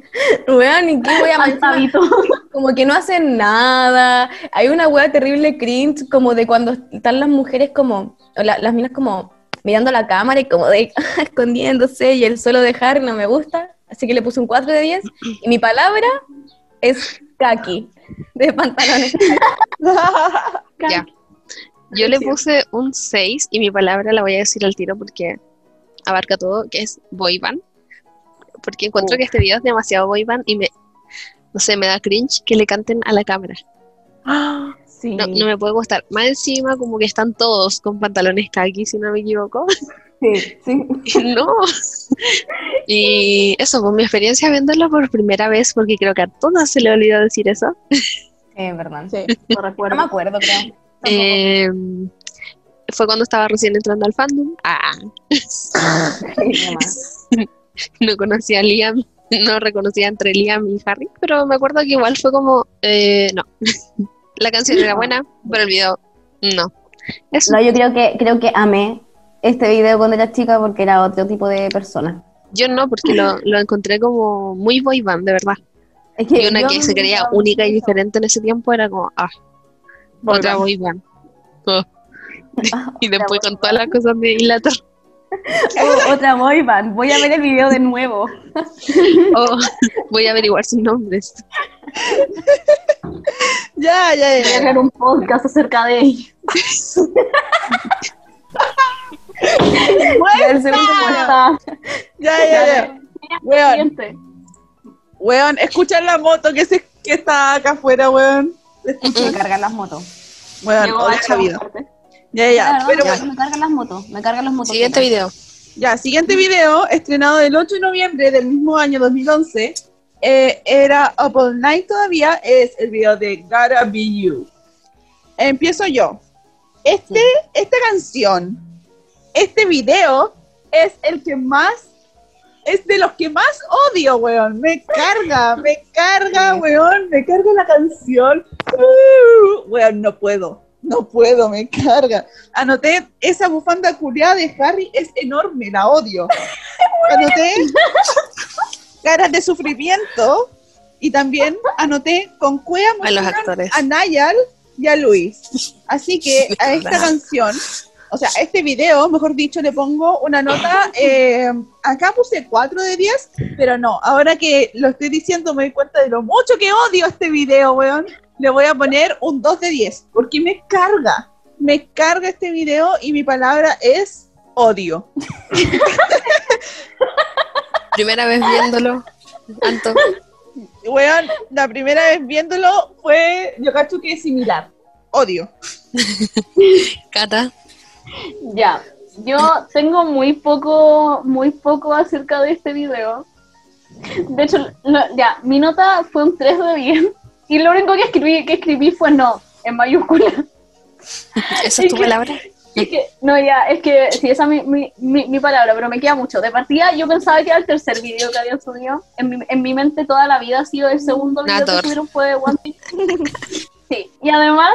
Weón, ¿y qué voy a Como que no hacen nada. Hay una wea terrible cringe, como de cuando están las mujeres como, la, las minas como mirando la cámara y como de escondiéndose y el suelo de Harry no me gusta. Así que le puse un 4 de 10. Y mi palabra es kaki, de pantalones. ya. Yo le puse un 6 y mi palabra la voy a decir al tiro porque abarca todo, que es boyband. Porque encuentro que este video es demasiado boyband y me, no sé, me da cringe que le canten a la cámara. Sí. No, no, me puede gustar. Más encima, como que están todos con pantalones khaki, si no me equivoco. Sí, sí. no. Y eso, pues mi experiencia viéndolo por primera vez, porque creo que a todas se le olvidó decir eso. Sí, verdad. Sí, no recuerdo. No me acuerdo, creo. Eh, fue cuando estaba recién entrando al fandom. Ah. no conocía a Liam, no reconocía entre Liam y Harry, pero me acuerdo que igual fue como, eh, no. La canción era buena, pero el video, no. Eso. No, yo creo que, creo que amé este video cuando era chica porque era otro tipo de persona. Yo no, porque lo, lo encontré como muy boy band, de verdad. Es que y una que se creía única y diferente en ese tiempo era como, ah, boy otra boy band. Oh. y después con todas las cosas de Ilator. Oh, otra boy band. Voy a ver el video de nuevo. Oh, voy a averiguar sus nombres. ya, ya, ya. Voy a hacer un podcast acerca de ellos. el segundo Ya, ya, ya. Weón. Weón, escuchan la moto que, se, que está acá afuera, weón. Me cargan las motos. Odia esa vida. Ya, ya. Claro, pero ya. Me cargan las motos, me cargan las motos. Siguiente video. Ya, siguiente video, estrenado el 8 de noviembre del mismo año 2011. Eh, era Up All Night todavía, es el video de Gotta Be You. Empiezo yo. Este, sí. Esta canción, este video, es el que más, es de los que más odio, weón. Me carga, me carga, weón, me carga la canción. Uh, weón, no puedo no puedo, me carga. Anoté, esa bufanda culiada de Harry es enorme, la odio. Anoté caras de sufrimiento y también anoté con cuea a los actores. a Nayal y a Luis. Así que a esta canción, o sea, a este video, mejor dicho, le pongo una nota, eh, acá puse 4 de 10, pero no, ahora que lo estoy diciendo me doy cuenta de lo mucho que odio este video, weón le voy a poner un 2 de 10, porque me carga, me carga este video y mi palabra es odio. Primera vez viéndolo, tanto. Weón, la primera vez viéndolo fue, yo cacho que es similar, odio. Cata. Ya, yo tengo muy poco, muy poco acerca de este video. De hecho, no, ya, mi nota fue un 3 de 10 y lo único que escribí, que escribí fue no, en mayúscula. ¿Esa es tu que, palabra? Es que, no, ya, es que sí, esa es mi, mi, mi, mi, palabra, pero me queda mucho. De partida, yo pensaba que era el tercer video que habían subido. En mi, en mi mente toda la vida ha sido el segundo video Nator. que subieron fue de One Piece. sí, y además,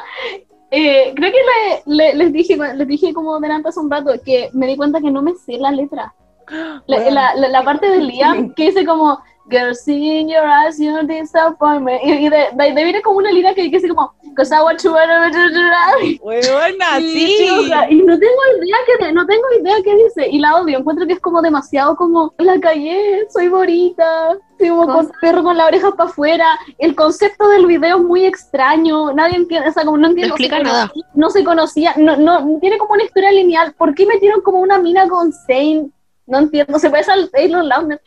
eh, creo que le, le, les, dije, les dije como delante hace un rato que me di cuenta que no me sé la letra. La, Bueno. la, la, la parte del Liam que dice como Girl, see in your eyes, your disappointment. Y, y de, de, de viene como una línea que dice como, cause I want to y, sí. sí, o sea, y no tengo idea que no tengo idea qué dice y la odio encuentro que es como demasiado como la calle soy bonita como con perro con la oreja para afuera el concepto del video es muy extraño nadie entiende o sea como no entiendo No explica se nada. conocía- no se conocía no no tiene como una historia lineal ¿por qué metieron como una mina con Zane? No entiendo se al Taylor Lautner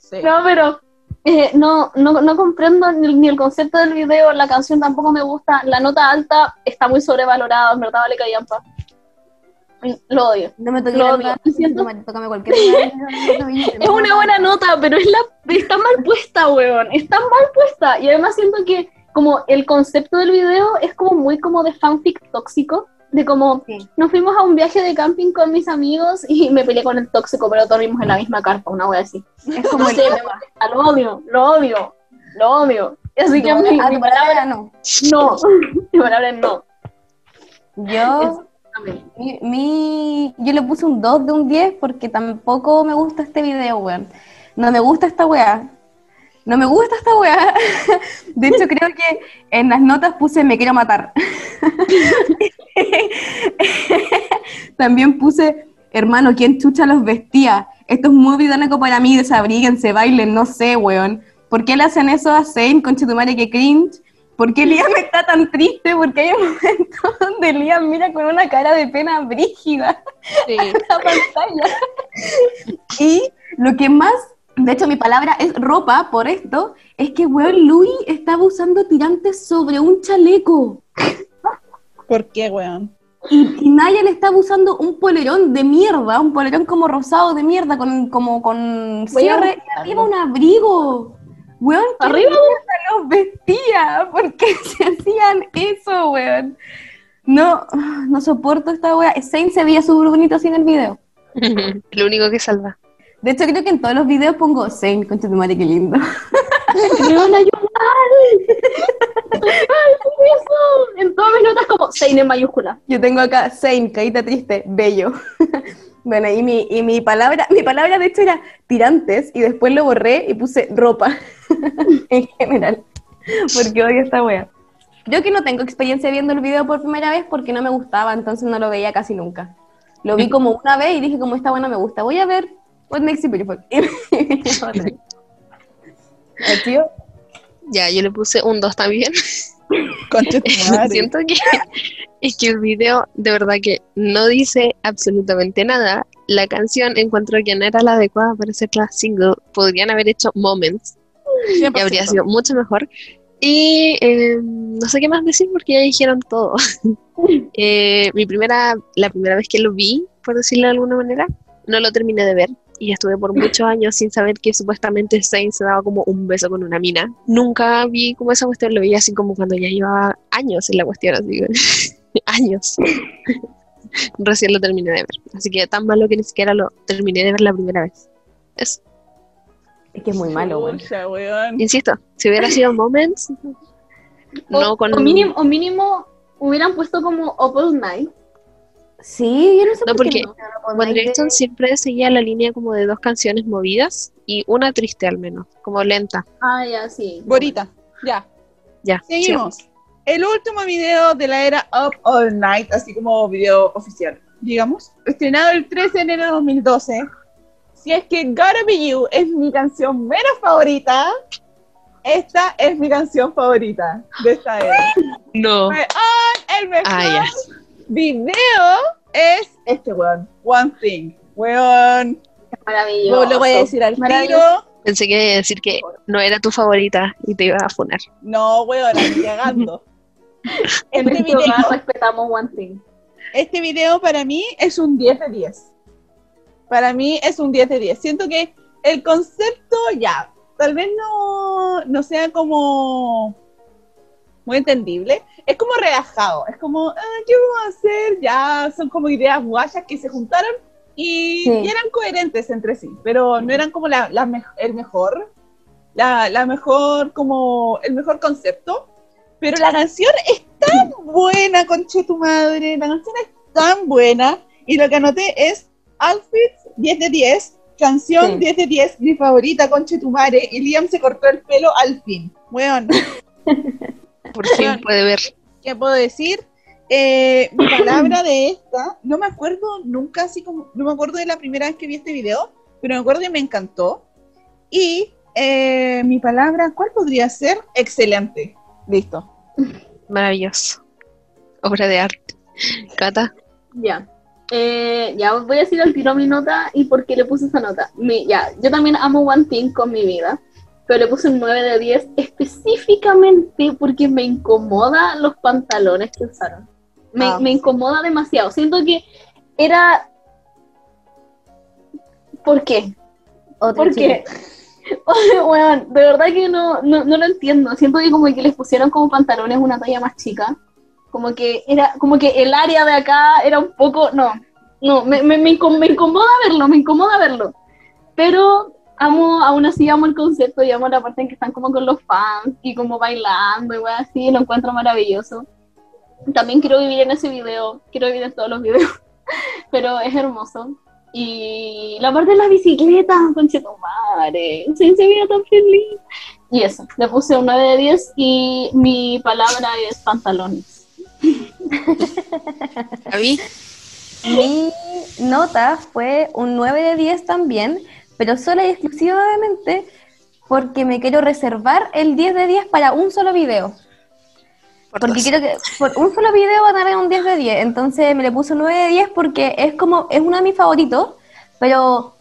Sí. no, pero eh, no, no, no comprendo ni, ni el concepto del video, la canción tampoco me gusta, la nota alta está muy sobrevalorada, en verdad vale callampa. Lo odio. No me toques Lo odio. Siento- tócame cualquier. Es una buena nota, pero es la, está mal puesta, weón. Está mal puesta. Y además siento que como el concepto del video es como muy como de fanfic tóxico. De como, Sí. nos fuimos a un viaje de camping con mis amigos y me peleé con el tóxico, pero dormimos en la misma carpa, una wea así. Es como No el sé, me lo odio, lo odio, lo odio. Así que mi, palabra- mi palabra no. no, mi palabra no. Yo, mi, mi- yo le puse un 2 de un 10 porque tampoco me gusta este video, weón. No me gusta esta weá. No me gusta esta weá. De hecho, creo que en las notas puse me quiero matar. También puse, hermano, ¿quién chucha los vestía? Esto es muy británico para mí, desabríguense, bailen, no sé, weón. ¿Por qué le hacen eso a Zane, con madre que cringe? ¿Por qué Liam está tan triste? Porque hay un momento donde Liam mira con una cara de pena brígida Sí. la pantalla. Y lo que más, de hecho mi palabra es ropa por esto, es que, weón, Louis estaba usando tirantes sobre un chaleco. ¿Por qué, weón? Y, y estaba usando un polerón de mierda, un polerón como rosado de mierda, con, como con cierre, y arriba un abrigo. Weón, ¿qué Arriba los vestía? ¿Por qué se hacían eso, weón? No, no soporto esta wea. Zane se veía súper bonito así en el video. Lo único que salva. De hecho, creo que en todos los videos pongo Zane, concha tu madre, qué lindo. Leona, yo mal. Ay, ¿qué es eso? En todas mis notas como Sein en mayúscula. Yo tengo acá Zane, carita triste, bello. bueno, y mi, y mi palabra, mi palabra de hecho era tirantes, y después lo borré y puse ropa, en general, porque odio esta wea. Yo que no tengo experiencia viendo el video por primera vez porque no me gustaba, entonces no lo veía casi nunca. Lo vi como una vez y dije, como esta buena me gusta, voy a ver What Makes You Beautiful. Ya, yo le puse un 2 también. Siento que es que el video de verdad que no dice absolutamente nada. La canción encuentro que no era la adecuada para ser la single. Podrían haber hecho Moments y 100%. habría sido mucho mejor. Y eh, no sé qué más decir porque ya dijeron todo. Eh, mi primera, la primera vez que lo vi, por decirlo de alguna manera, no lo terminé de ver. Y estuve por muchos años sin saber que supuestamente Zayn se daba como un beso con una mina. Nunca vi como esa cuestión, lo vi así como cuando ya llevaba años en la cuestión, así que- años. Recién lo terminé de ver. Así que tan malo que ni siquiera lo terminé de ver la primera vez. Eso. Es que es muy malo, weón. Insisto, si hubiera sido Moments, no o, con... o mínimo, o mínimo hubieran puesto como Opal Night. Sí, yo no sé No, por qué porque no. One Direction siempre seguía la línea como de dos canciones movidas y una triste al menos, como lenta. Ah, ya, sí. Bonita. Ya. Ya, Seguimos. El último video de la era Up All Night, así como video oficial, digamos, estrenado el 13 de enero de 2012. Si es que Gotta Be You es mi canción menos favorita, esta es mi canción favorita de esta era. No. Weón, el mejor Ah, ya. Video es este weón, One Thing. Weón, Maravilloso. lo, lo voy a decir al Maravilloso. tiro. Pensé que iba a decir que no era tu favorita y te iba a funar. No, weón, cagando. En Este este video, hogar respetamos One Thing. este video para mí es un 10 de 10. Para mí es un 10 de 10. Siento que el concepto ya, tal vez no, no sea como muy entendible. Es como relajado. Es como, ah, ¿qué vamos a hacer? Ya son como ideas guayas que se juntaron y, Sí. y eran coherentes entre sí, pero no eran como la, la mej- el mejor, la, la mejor, como el mejor concepto. Pero la canción es tan buena, conche tu madre. La canción es tan buena. Y lo que anoté es outfits 10 de 10. Canción Sí. 10 de 10, mi favorita, Conchetumare, y Liam se cortó el pelo al fin. Weón, Por fin Bueno. puede ver. ¿qué puedo decir? Eh, mi palabra de esta, no me acuerdo nunca, así como, no me acuerdo de la primera vez que vi este video, pero me acuerdo que me encantó. Y eh, mi palabra, ¿cuál podría ser? Excelente. Listo. Maravilloso. Obra de arte. Cata, Ya. Eh, ya voy a decir al tiro mi nota y por qué le puse esa nota. Mi, ya, yo también amo One Thing con mi vida, pero le puse un 9 de 10 específicamente porque me incomoda los pantalones que usaron. Me, Ah. me incomoda demasiado. Siento que era... ¿Por qué? Otro ¿Por qué? Bueno, de verdad que no, no, no lo entiendo. Siento que como que les pusieron como pantalones una talla más chica. Como que era, como que el área de acá era un poco, no, no, me, me, me incomoda verlo, me incomoda verlo. Pero amo, aún así amo el concepto y amo la parte en que están como con los fans y como bailando y wey, así, lo encuentro maravilloso. También quiero vivir en ese video, quiero vivir en todos los videos, pero es hermoso. Y la parte de las bicicletas, conchetumare, se, se veía tan feliz. Y eso, le puse un 9 de 10 y mi palabra es pantalones. Javi, Mi nota fue un 9 de 10 también, pero sola y exclusivamente porque me quiero reservar el 10 de 10 para un solo video. por Porque dos. quiero que por un solo video van a ver un 10 de 10. Entonces me le puse un 9 de 10 porque es como, es uno de mis favoritos, pero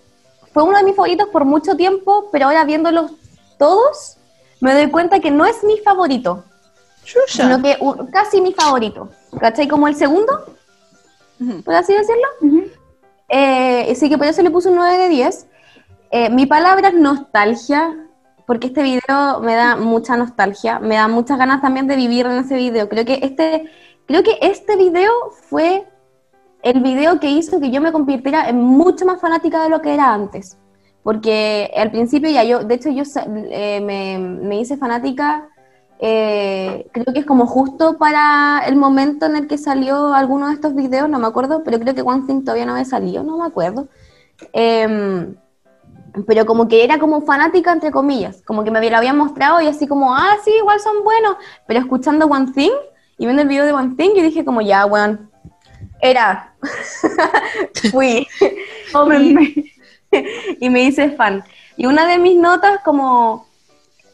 fue uno de mis favoritos por mucho tiempo, pero ahora viéndolos todos, me doy cuenta que no es mi favorito, Shusha. sino que un- casi mi favorito. ¿Cachai? Como el segundo, Ujú. por así decirlo. Eh, así que por eso le puse un 9 de 10. Eh, mi palabra es nostalgia, porque este video me da mucha nostalgia, me da muchas ganas también de vivir en ese video. Creo que este, creo que este video fue el video que hizo que yo me convirtiera en mucho más fanática de lo que era antes. Porque al principio ya yo, de hecho yo eh, me, me hice fanática, eh, creo que es como justo para el momento en el que salió alguno de estos videos, no me acuerdo, pero creo que One Thing todavía no había salido, no me acuerdo. Em, pero como que era como fanática, entre comillas, como que me lo habían mostrado y así como, ah, sí, igual son buenos, pero escuchando One Thing y viendo el video de One Thing, yo dije como, ya, weón, era, fui, Tómenme. y me hice fan. Y una de mis notas como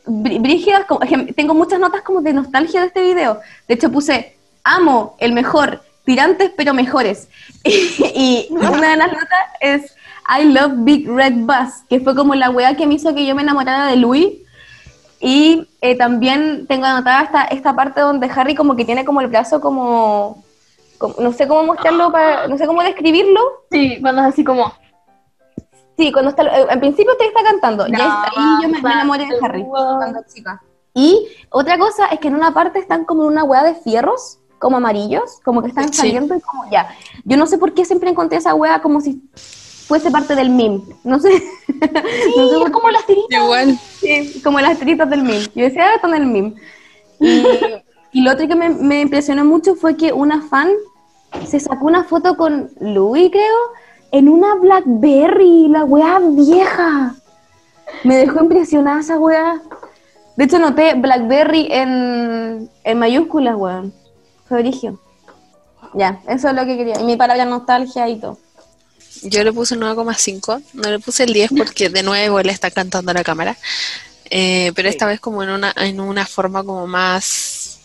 brí- brígidas, como, tengo muchas notas como de nostalgia de este video. De hecho puse, amo, el mejor, tirantes pero mejores. Y, una de las notas es, I love Big Red Bus, que fue como la weá que me hizo que yo me enamorara de Louis. Y eh, también tengo anotada esta, esta parte donde Harry como que tiene como el brazo como, como- no sé cómo mostrarlo, para, no sé cómo describirlo, Sí, cuando es así como... Sí, cuando está, eh, en principio te está cantando. ya está, ahí yo me, me enamoré de Harry cuando chica. Y otra cosa es que en una parte están como una hueá de fierros, como amarillos, como que están Sí. saliendo y como ya. Yo no sé por qué siempre encontré esa hueá como si fuese parte del meme. No sé. no sé por como las tiritas. igual. Sí, como las tiritas del meme. Yo decía, ah, están en el meme. Y, y lo otro que me, me impresionó mucho fue que una fan se sacó una foto con Louis, creo, en una Blackberry, la weá vieja. Me dejó impresionada esa weá. De hecho, noté Blackberry en, en mayúsculas, weón. Fue origen. Ya, eso es lo que quería. Y mi palabra nostalgia y todo. Yo le puse un 9,5. No le puse el 10 porque de nuevo le está cantando a la cámara. Eh, pero esta vez como en una, en una forma como más,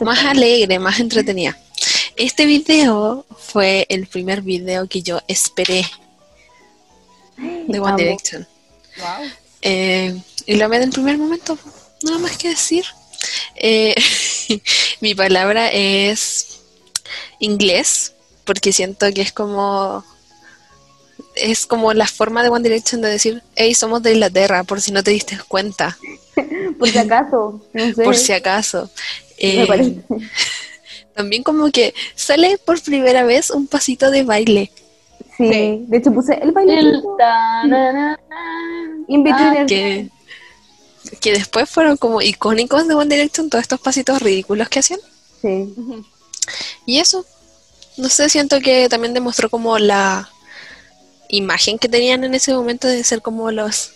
más alegre, más entretenida. Este video fue el primer video que yo esperé de One. Direction. Eh, y lo amé del primer momento, nada más que decir. Eh, mi palabra es inglés, porque siento que es como es como la forma de One Direction de decir, hey, somos de Inglaterra, por si no te diste cuenta, Por si acaso, no sé. por si acaso. me Eh, parece. también como que sale por primera vez un pasito de baile. Sí. Sí. de hecho puse el baile. El Ah, el- Que, que después fueron como icónicos de One Direction todos estos pasitos ridículos que hacían. Sí. Y eso, no sé, siento que también demostró como la imagen que tenían en ese momento de ser como los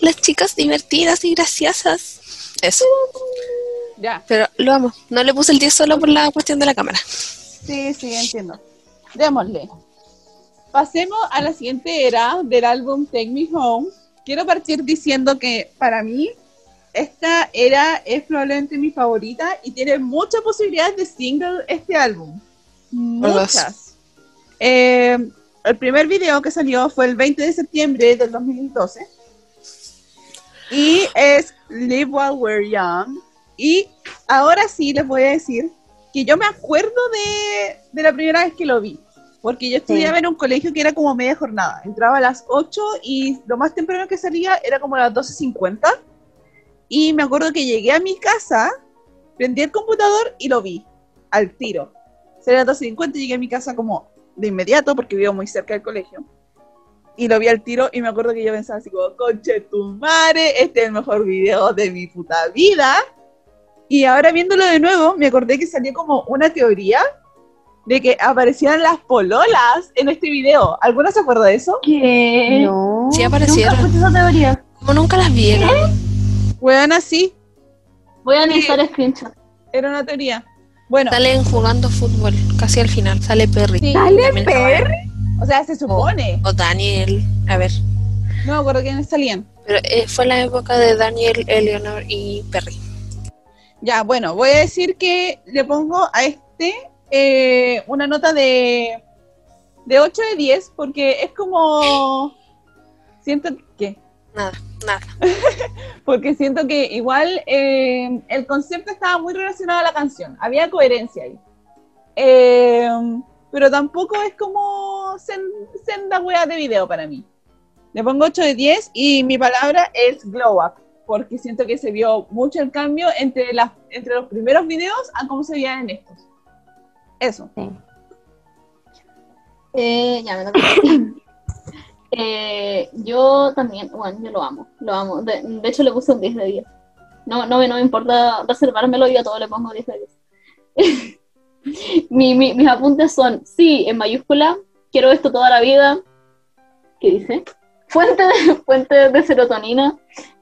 las chicas divertidas y graciosas. Eso. Ya, Pero lo amo. No le puse el 10 solo por la cuestión de la cámara. sí, sí, entiendo. Démosle. Pasemos a la siguiente era del álbum Take Me Home. Quiero partir diciendo que para mí esta era es probablemente mi favorita y tiene muchas posibilidades de single este álbum. Muchas. Eh, el primer video que salió fue el 20 de septiembre del 2012 y es Live While We're Young. Y ahora sí les voy a decir que yo me acuerdo de, de la primera vez que lo vi, porque yo estudiaba en un colegio que era como media jornada. Entraba a las 8 y lo más temprano que salía era como a las 12.50. Y me acuerdo que llegué a mi casa, prendí el computador y lo vi al tiro. Sería las 12.50 y llegué a mi casa como de inmediato porque vivo muy cerca del colegio. Y lo vi al tiro y me acuerdo que yo pensaba así como, conche tu madre, este es el mejor video de mi puta vida. Y ahora viéndolo de nuevo, me acordé que salió como una teoría de que aparecían las pololas en este video. ¿Alguna se acuerda de eso? ¿Qué? No. Sí aparecieron. Nunca escuché esa teoría. Como nunca las vieron. Weón, así, Voy a necesitar screenshot. era una teoría. Bueno, Salen jugando fútbol, casi al final. Sale Perry. Sí. ¿Sale Perry? o sea, se supone. O Daniel. A ver. No me acuerdo quiénes salían. Pero eh, fue la época de Daniel, Eleanor y Perry. Ya, bueno, voy a decir que le pongo a este eh, una nota de, de 8 de 10 porque es como... Siento. Nada, nada. Porque siento que igual eh, el concepto estaba muy relacionado a la canción. Había coherencia ahí. Eh, pero tampoco es como sen- senda wea de video para mí. Le pongo 8 de 10 y mi palabra es glow up. Porque siento que se vio mucho el cambio entre, las, entre los primeros videos a cómo se veían en estos. Eso. Eh, ya me. eh, yo también, bueno, yo lo amo, lo amo. De, de hecho, le puse un 10 de 10. No, no, me- no me importa reservármelo y a todo le pongo 10 de 10. Mi- mi- mis apuntes son, sí, en mayúscula, quiero esto toda la vida. ¿Qué dice? Fuente de, fuente de serotonina.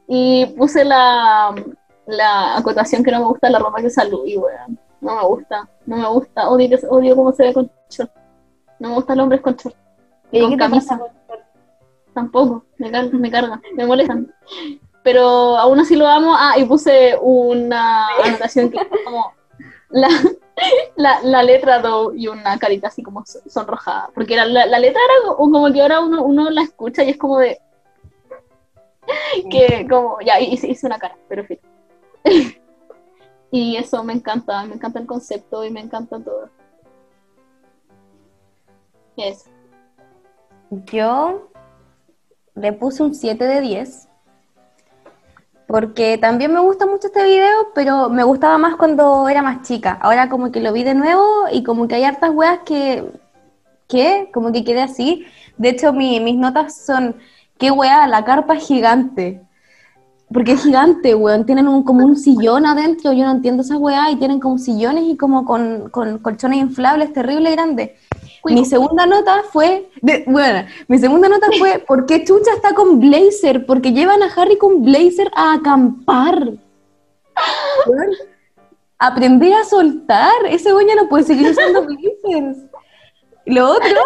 Y puse la, la acotación que no me gusta la ropa que salud y weón. No me gusta, no me gusta. Odio, odio cómo se ve con short. No me gustan los hombres con short. ¿Y con camisa. pasa? Tampoco, me, car- me cargan, me molestan. Pero aún así lo amo. Ah, y puse una anotación que como la, la, letra do y una carita así como so- sonrojada. Porque la, letra era como, que ahora uno, uno la escucha y es como de. Que como. Ya, hice, hice una cara, pero en fin. Y eso me encanta, me encanta el concepto y me encanta todo. Y eso. Yo le puse un 7 de 10. Porque también me gusta mucho este video, pero me gustaba más cuando era más chica. Ahora como que lo vi de nuevo y como que hay hartas weas que... ¿Qué? Como que quedé así. De hecho, mi- mis notas son... ¿Qué wea? La carpa gigante. Porque es gigante, weón. Tienen un, como un sillón adentro. Yo no entiendo esas weas. Y tienen como sillones y como con, con colchones inflables terrible grandes. Mi segunda nota fue, de- bueno, mi segunda nota fue, ¿por qué Chucha está con blazer? Porque llevan a Harry con blazer a acampar. Weón, Aprender a soltar. Ese güey ya no puede seguir usando blazers. Lo otro,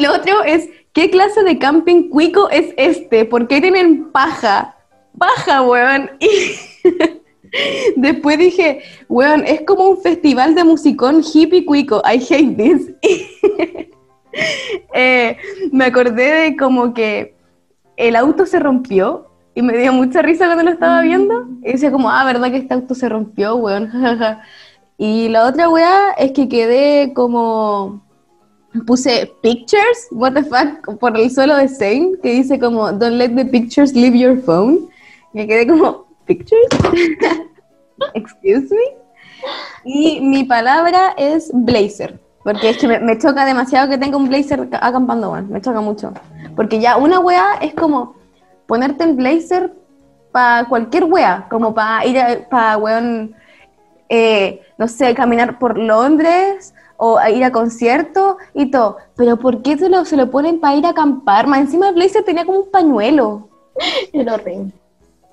lo otro es, ¿qué clase de camping cuico es este? ¿Por qué tienen paja? Paja, weón. Y después dije, weón, es como un festival de musicón hippie cuico. I hate this. Eh, me acordé de como que el auto se rompió y me dio mucha risa cuando lo estaba viendo. Y decía como, ah, ¿verdad que este auto se rompió, weón? jajaja. y la otra weá es que quedé como... Puse pictures, what the fuck, por el suelo de Zane, que dice como, don't let the pictures leave your phone. Me quedé como, pictures? Excuse me. Y mi palabra es blazer, porque es que me, me choca demasiado que tenga un blazer ca- acampando, weón, me choca mucho. Porque ya una wea es como ponerte el blazer para cualquier wea, como para ir a, para, weón, eh, no sé, caminar por Londres o a ir a concierto y todo. Pero ¿por qué se lo, se lo ponen para ir a acampar? Más encima el blazer tenía como un pañuelo. Era horrible.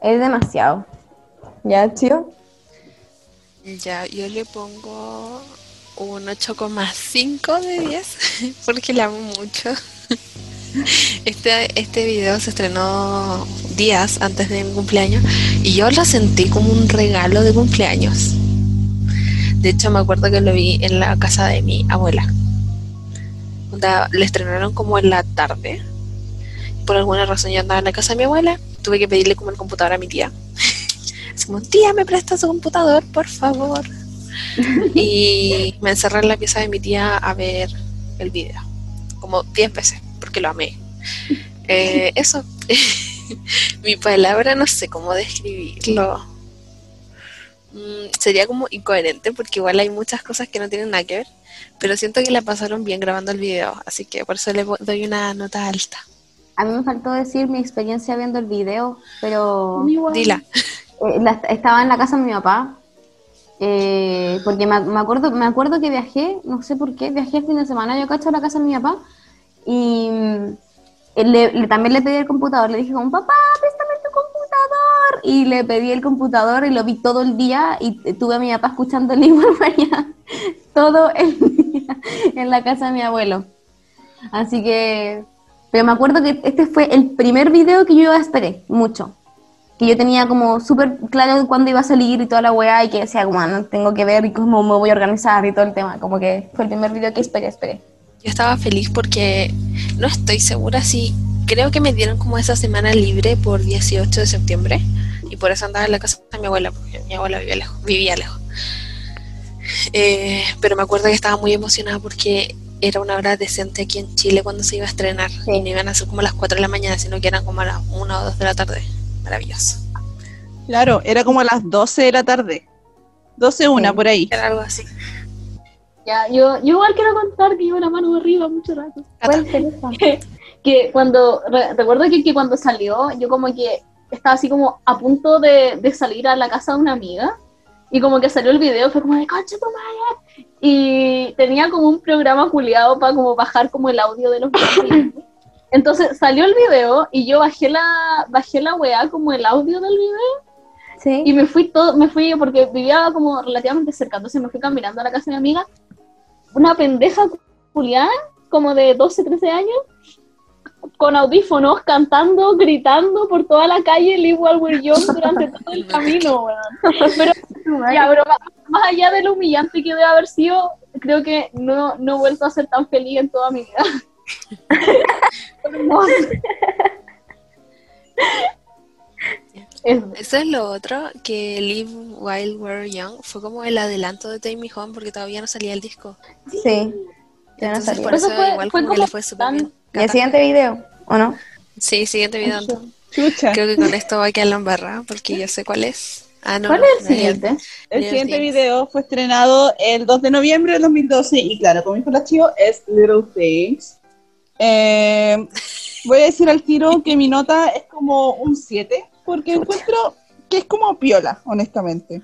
Es demasiado. ¿Ya, tío? Ya, yo le pongo un 8,5 de 10 porque la amo mucho. Este, este video se estrenó días antes de mi cumpleaños y yo lo sentí como un regalo de cumpleaños. De hecho, me acuerdo que lo vi en la casa de mi abuela. Le estrenaron como en la tarde. Por alguna razón yo andaba en la casa de mi abuela. Tuve que pedirle como el computador a mi tía. Así como, tía, ¿me presta su computador, por favor? y me encerré en la pieza de mi tía a ver el video. Como 10 veces, porque lo amé. Eh, eso. mi palabra, no sé cómo describirlo. Mm, sería como incoherente porque igual hay muchas cosas que no tienen nada que ver, pero siento que la pasaron bien grabando el video, así que por eso le doy una nota alta. A mí me faltó decir mi experiencia viendo el video, pero Dila. eh, la- estaba en la casa de mi papá. eh, porque me, me acuerdo me acuerdo que viajé, no sé por qué, viajé el fin de semana, yo cacho a la casa de mi papá y mm, le- le- también le pedí el computador, le dije como, papá, préstame tu computador, y le pedí el computador y lo vi todo el día y tuve a mi papá escuchando el libro María todo el día en la casa de mi abuelo. Así que, pero me acuerdo que este fue el primer video que yo esperé mucho. Que yo tenía como súper claro cuándo iba a salir y toda la weá y que decía, como, "Ah, no tengo que ver y cómo me voy a organizar y todo el tema. Como que fue el primer video que esperé, esperé. Yo estaba feliz porque no estoy segura si creo que me dieron como esa semana libre por 18 de septiembre y por eso andaba en la casa de mi abuela porque mi abuela vivía lejos. Vivía lejos. Eh, pero me acuerdo que estaba muy emocionada porque era una hora decente aquí en Chile cuando se iba a estrenar y no iban a ser como a las 4 de la mañana, sino que eran como a las 1 o 2 de la tarde. Maravilloso. Claro, era como a las 12 de la tarde. 12, una, Sí. por ahí. Era algo así. Ya, yo, yo igual quiero contar que llevo la mano arriba mucho rato. Cata. que cuando, re- recuerdo que, que cuando salió, yo como que estaba así como a punto de, de salir a la casa de una amiga, y como que salió el video, fue como de concha tu madre", y tenía como un programa culiado para como bajar como el audio de los videos. Entonces salió el video y yo bajé la, bajé la weá como el audio del video Sí. y me fui todo, me fui porque vivía como relativamente cerca, entonces me fui caminando a la casa de mi amiga. Una pendeja culiada, como de 12, 13 años, con audífonos, cantando, gritando por toda la calle Live While We're Young durante todo el camino, weón. Pero, ya, pero más, allá de lo humillante que debe haber sido, creo que no, no he vuelto a ser tan feliz en toda mi vida. Eso es lo otro, que Live While We're Young fue como el adelanto de Take Me Home porque todavía no salía el disco. Sí. Ya no Entonces salió. por Eso eso fue- igual fue como que le fue súper tan- bien. ¿Y el siguiente video? ¿O no? Sí, siguiente video. Chucha. Creo que con esto va a quedar la embarrada porque yo sé cuál es. Ah, no. ¿Cuál es el siguiente? El siguiente Things. video fue estrenado el 2 de noviembre del 2012 y claro, como dijo el archivo, es Little Things. Eh, voy a decir al tiro que mi nota es como un 7 porque encuentro que es como piola, honestamente.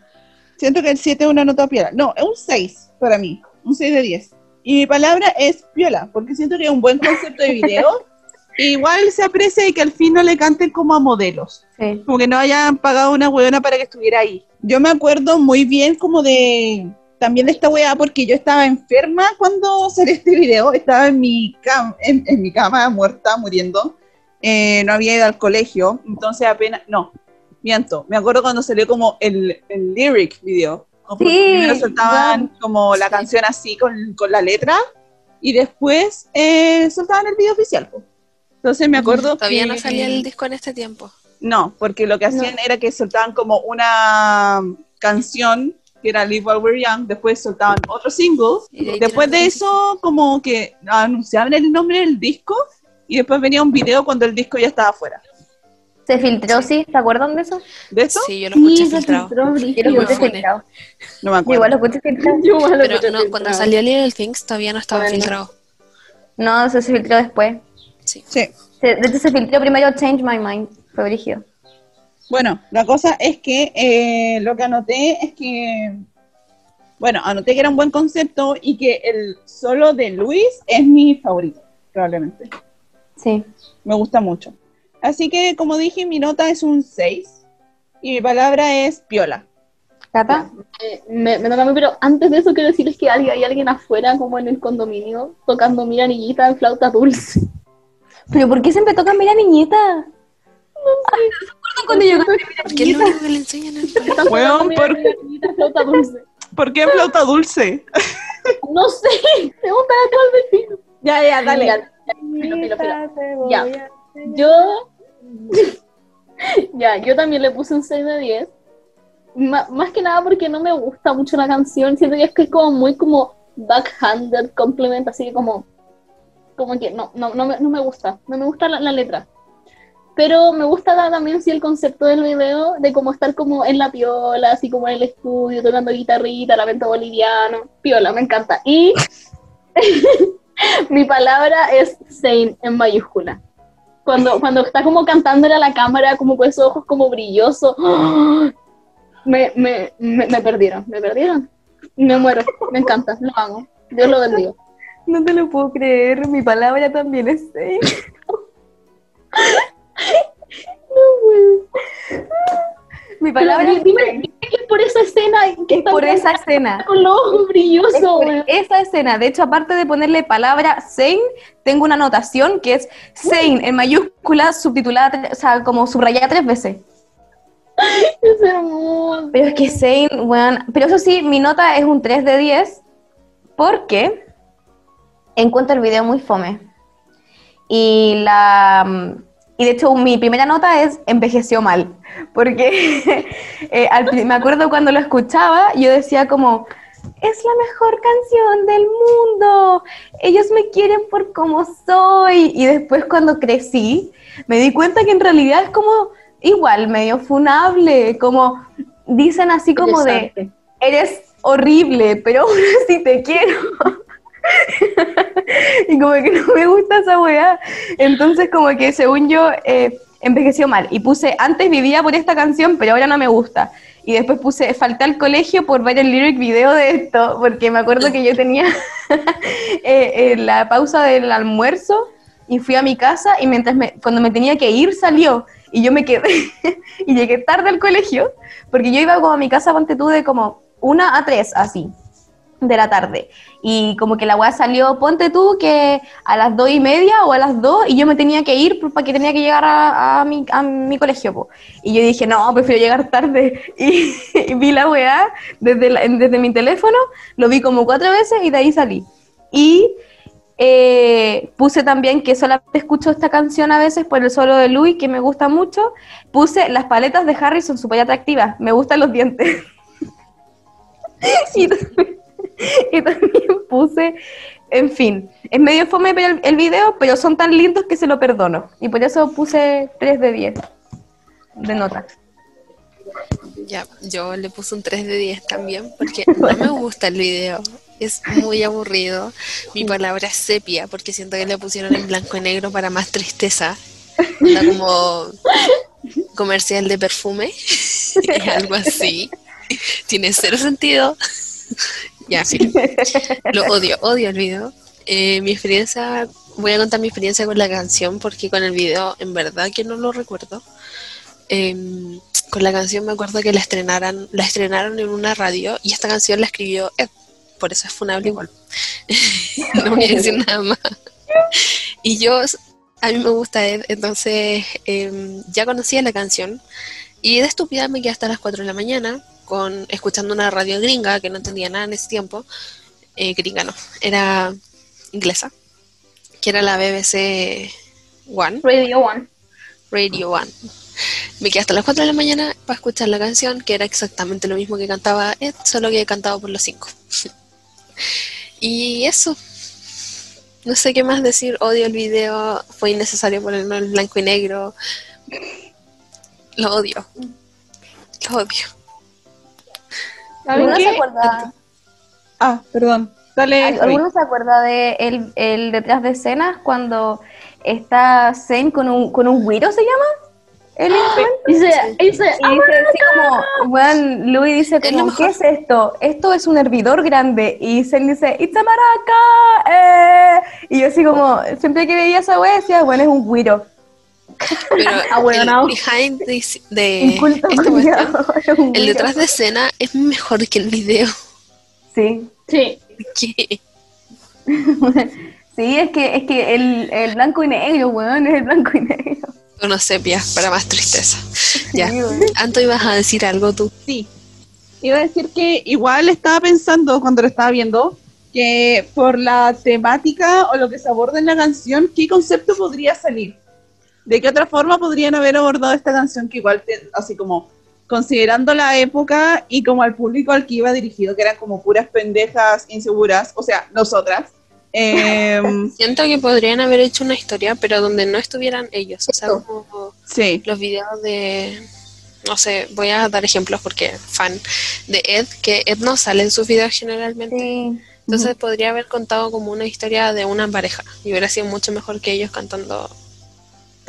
Siento que el 7 es una nota piola. No, es un 6 para mí, un 6 de 10. Y mi palabra es piola porque siento que es un buen concepto de video. Igual se aprecia y que al fin no le canten como a modelos Sí. como que no hayan pagado una huevona para que estuviera ahí. Yo me acuerdo muy bien como de también de esta weá porque yo estaba enferma cuando salió este video, estaba en mi, cam en, en mi cama muerta, muriendo, Eh, no había ido al colegio, entonces apenas, no, miento, me acuerdo cuando salió como el, el lyric video, como Sí, primero soltaban como la canción así con, con la letra y después eh, soltaban el video oficial. po. Entonces me acuerdo Todavía que- no salía el disco en este tiempo. no, porque lo que hacían era que soltaban como una canción que era Live While We're Young, después soltaban otro single, Y después de eso como que anunciaban el nombre del disco y después venía un video cuando el disco ya estaba afuera. Se filtró, sí. ¿Se acuerdan de eso? ¿De eso? Sí, yo lo escuché filtrado. Yo lo escuché filtrado. No me acuerdo. igual lo escuché filtrado. Yo igual lo Pero no, filtrado. cuando salió Little Things todavía no estaba Bueno. filtrado. No, eso se filtró después. Sí. Sí. De hecho, se filtró primero Change My Mind. Fue brígido. Bueno, la cosa es que eh, lo que anoté es que Bueno, anoté que era un buen concepto y que el solo de Luis es mi favorito, probablemente. Sí. Me gusta mucho. Así que, como dije, mi nota es un 6 y mi palabra es piola. ¿Cata? Eh, me, me toca a mí, pero antes de eso quiero decirles que hay, hay alguien afuera, como en el condominio, tocando mi anillita en flauta dulce. ¿Pero por qué siempre tocan Mira Niñita? No sé. cuando yo Porque es lo único que le enseñan Weón, mi ¿por- en flauta dulce. ¿Por qué flauta dulce? No sé, me gusta el vecino. Ya, ya, dale. Ya, ya. Ya. Yo. ya, yo también le puse un 6 de 10. Ma- más que nada porque no me gusta mucho la canción. Siento que es que es como muy como backhanded compliment, así que como. Como que no, no, no, me, no me gusta. No me gusta la, la letra. Pero me gusta también sí el concepto del video de como estar como en la piola, así como en el estudio, tocando guitarrita, lamento boliviano. Piola, me encanta. Y mi palabra es sane en mayúscula. Cuando, cuando está como cantándole a la cámara, como con esos ojos como brillosos, me, me, me, me perdieron, me perdieron. Me muero, me encanta, lo amo. Dios lo bendiga. No te lo puedo creer, mi palabra también es seis. Mi Pero palabra di- es dime, dime que es por esa escena que Es por esa escena. con los ojos Es brillosos, por weón. esa escena. De hecho, aparte de ponerle palabra Sein, tengo una anotación que es Sein en mayúsculas, subtitulada, o sea, como subrayada tres veces. Es hermoso. Pero es que Sein, weón. Pero eso sí, mi nota es un 3 de 10 porque encuentro el video muy fome. Y la. mm, Y de hecho, mi primera nota es envejeció mal. Porque eh, al me acuerdo cuando lo escuchaba, yo decía como. Es la mejor canción del mundo. Ellos me quieren por como soy. Y después cuando crecí, me di cuenta que en realidad es como igual, medio funable, como dicen así como de, eres horrible, pero aún así te quiero. y como que no me gusta esa weá. Entonces como que según yo eh, envejeció mal. Y puse, antes vivía por esta canción, pero ahora no me gusta. Y después puse, falté al colegio por ver el lyric video de esto, porque me acuerdo que yo tenía eh, eh, la pausa del almuerzo y fui a mi casa y mientras me, cuando me tenía que ir salió y yo me quedé y llegué tarde al colegio porque yo iba como a mi casa, ponte tú, de como una a tres, así, de la tarde. Y como que la weá salió, ponte tú, que a las dos y media o a las dos y yo me tenía que ir porque tenía que llegar a, mi, a mi colegio. po. Y yo dije, no, prefiero llegar tarde. Y, vi la weá desde, desde mi teléfono, lo vi como cuatro veces y de ahí salí. Y eh, puse también que solamente escucho esta canción a veces por el solo de Louis, que me gusta mucho. Puse las paletas de Harry son súper atractivas, me gustan los dientes. y también puse, en fin, es medio fome el, el video, pero son tan lindos que se lo perdono. Y por eso puse 3 de 10 de nota. Ya, yo le puse un 3 de 10 también porque no me gusta el video. Es muy aburrido. Mi palabra es sepia porque siento que le pusieron en blanco y negro para más tristeza. Está como comercial de perfume. Algo así. Tiene cero sentido. Ya, sí. Lo odio, odio el video. Eh, mi experiencia, voy a contar mi experiencia con la canción porque con el video en verdad que no lo recuerdo. Em, con la canción me acuerdo que la estrenaran, la estrenaron en una radio y esta canción la escribió Ed, por eso es funable igual. no voy a decir nada más. Y yo, a mí me gusta Ed, entonces em, ya conocía la canción y de estúpida me quedé hasta las 4 de la mañana con, escuchando una radio gringa que no entendía nada en ese tiempo. Eh, gringa no, era inglesa, que era la BBC One. Radio One. Radio One. Me quedé hasta las 4 de la mañana para escuchar la canción, que era exactamente lo mismo que cantaba Ed, solo que cantado por los cinco. y eso. No sé qué más decir, odio el video, fue innecesario ponerlo en blanco y negro. Lo odio. Lo odio. ¿Alguno qué? se acuerda, Ah, perdón. Dale. ¿al- Javi. ¿alguno se acuerda de el, el detrás de escenas cuando está Zen con un, con un güiro, se llama? El instrumental. Dice, dice, Y dice así como, weón, Louis dice como. ¿qué es esto? Esto es un hervidor grande. Y él dice, ¡It's a maraca! eh". Y yo así como, siempre que veía esa wea decía, bueno, es un güiro. Pero Ah, bueno, el behind de, cuestión, el detrás de escena es mejor que el video. Sí. sí, ¿Qué? Sí, es que, es que el, el blanco y negro, weón, es el blanco y negro. Tono sepia, para más tristeza. Ya. Anto, ibas a decir algo tú. Sí. Iba a decir que igual estaba pensando cuando lo estaba viendo que por la temática o lo que se aborda en la canción, ¿qué concepto podría salir? ¿De qué otra forma podrían haber abordado esta canción que igual, te- así como considerando la época y como al público al que iba dirigido, que eran como puras pendejas inseguras, o sea, nosotras, em, Siento que podrían haber hecho una historia, pero donde no estuvieran ellos. O sea, como sí, los videos de. No sé, voy a dar ejemplos porque fan de Ed, que Ed no sale en sus videos generalmente. Sí. Entonces podría haber contado como una historia de una pareja y hubiera sido mucho mejor que ellos cantando.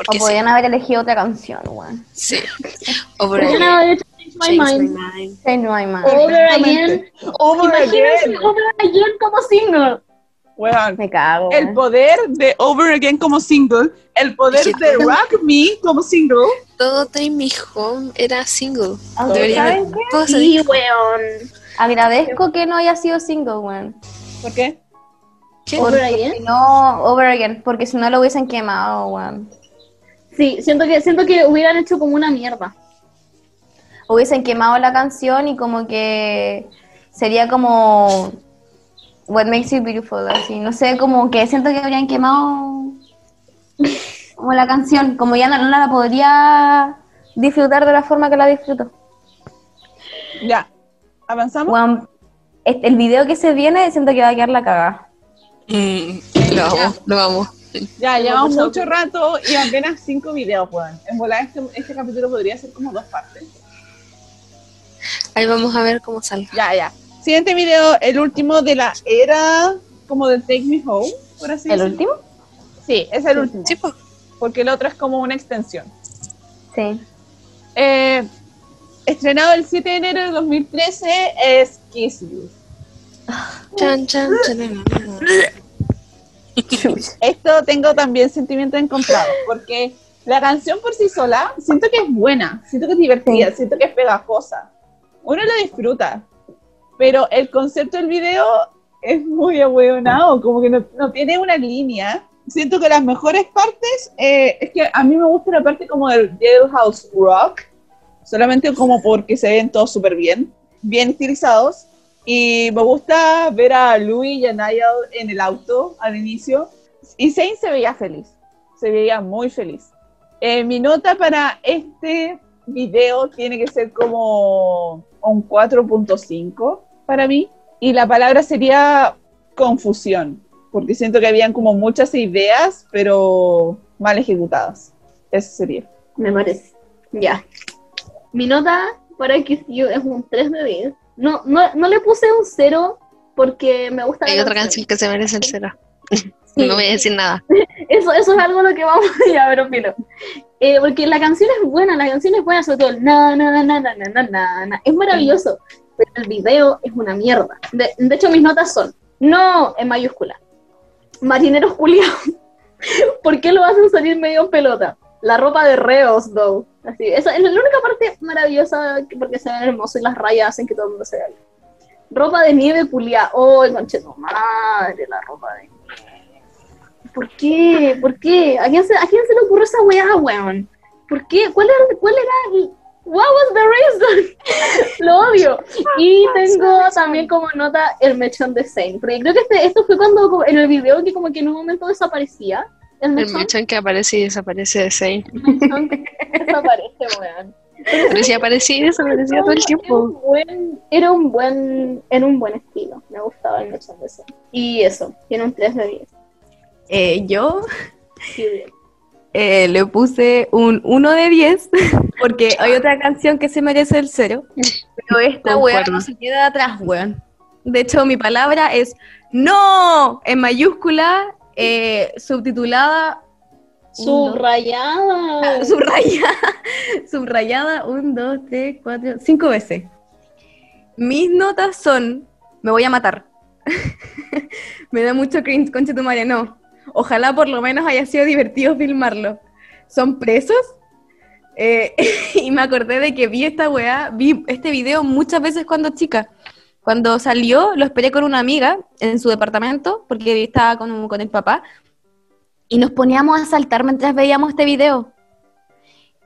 O sí, podrían haber elegido otra canción, weón. sí. Podrían haber hecho Change My Change Mind. My Mind. Over Again. Over Imagínense Again, Over Again como single. weón. Me cago. el weón. poder de Over Again como single, el poder de Rock Me como single. Todo Take Me Home era single. Debería ¿saben haber qué? Sí, weón. Agradezco que no haya sido single, weón. ¿Por qué? ¿Qué? Over Again. no, over again, porque si no lo hubiesen quemado, weón. Sí, siento que, siento que hubieran hecho como una mierda. Hubiesen quemado la canción y como que sería como What Makes You Beautiful, así. No sé, como que siento que habrían quemado como la canción, como ya no, no la podría disfrutar de la forma que la disfruto. Ya, avanzamos. Weón, este- el video que se viene siento que va a quedar la cagada. Mm, lo amo, lo amo. Ya, llevamos mucho rato y apenas cinco videos, weón. En volar este, este capítulo podría ser como dos partes. Ahí vamos a ver cómo salga. Ya, ya. Siguiente video, el último de la era como del Take Me Home, por así ¿El decirlo. último? Sí, es el último. Sí, pues. Porque el otro es como una extensión. Sí. Eh, estrenado el 7 de enero de 2013 es Kiss You. Chan, chan, chan, Esto tengo también sentimientos encontrados, porque la canción por sí sola siento que es buena, siento que es divertida, siento que es pegajosa. Uno lo disfruta, pero el concepto del video es muy ahueonado, como que no, no tiene una línea. Siento que las mejores partes, eh, es que a mí me gusta la parte como del Jailhouse Rock, solamente como porque se ven todos súper bien, bien estilizados. Y me gusta ver a Louis y a Niall en el auto al inicio. Y Zane se veía feliz, se veía muy feliz. Eh, mi nota para este video tiene que ser como un 4.5 para mí. Y la palabra sería confusión, porque siento que habían como muchas ideas, pero mal ejecutadas. Eso sería. Me parece. Ya. Mi nota para You es un 3 de 10. No, no, no le puse un cero porque me gusta. Hay otra canción que se merece el cero. Sí. No voy a decir nada. Eso, eso es algo lo que vamos a ver, opino. Eh, porque la canción es buena, la canción es buena, sobre todo el na, na, na, na, na, Es maravilloso, pero el video es una mierda. De, hecho, mis notas son, no en mayúscula, marineros culiados. ¿Por qué lo hacen salir medio en pelota? La ropa de reos, though. Así, esa es la única parte maravillosa que- porque se ven hermosos y las rayas hacen que todo el mundo se vea. Ropa de nieve culiada. Oh, concheto madre, la ropa de nieve. ¿Por qué? ¿Por qué? ¿A quién se, a quién se le ocurrió esa weá, weón? ¿Por qué? ¿Cuál era, cuál era el, what was the reason? Lo odio. Y tengo también como nota el mechón de Zane. Porque creo que este, esto fue cuando en el video que como que en un momento desaparecía. El El mechón, mechón que aparece y desaparece de Zane. mechón desaparece, weón. Pero si aparecía y desaparecía todo el Era tiempo. un buen, era un buen, era un buen estilo. Me gustaba el mechón de Zane. Y eso, tiene un 3 de 10. Eh, yo Sí, bien. eh, le puse un 1 de 10 porque hay otra canción que se merece el cero, pero esta weá Concuerdo. no se queda atrás, weón. De hecho, mi palabra es no en mayúscula, eh, subtitulada Un, dos. Subrayada. Ah, subrayada, subrayada, un, dos, tres, cuatro, cinco veces. Mis notas son, me voy a matar. me da mucho cringe, concha tu madre, no. Ojalá por lo menos haya sido divertido filmarlo. ¿Son presos? Eh, y me acordé de que vi esta weá, vi este video muchas veces cuando chica. Cuando salió, lo esperé con una amiga en su departamento, porque estaba con, con el papá, y nos poníamos a saltar mientras veíamos este video.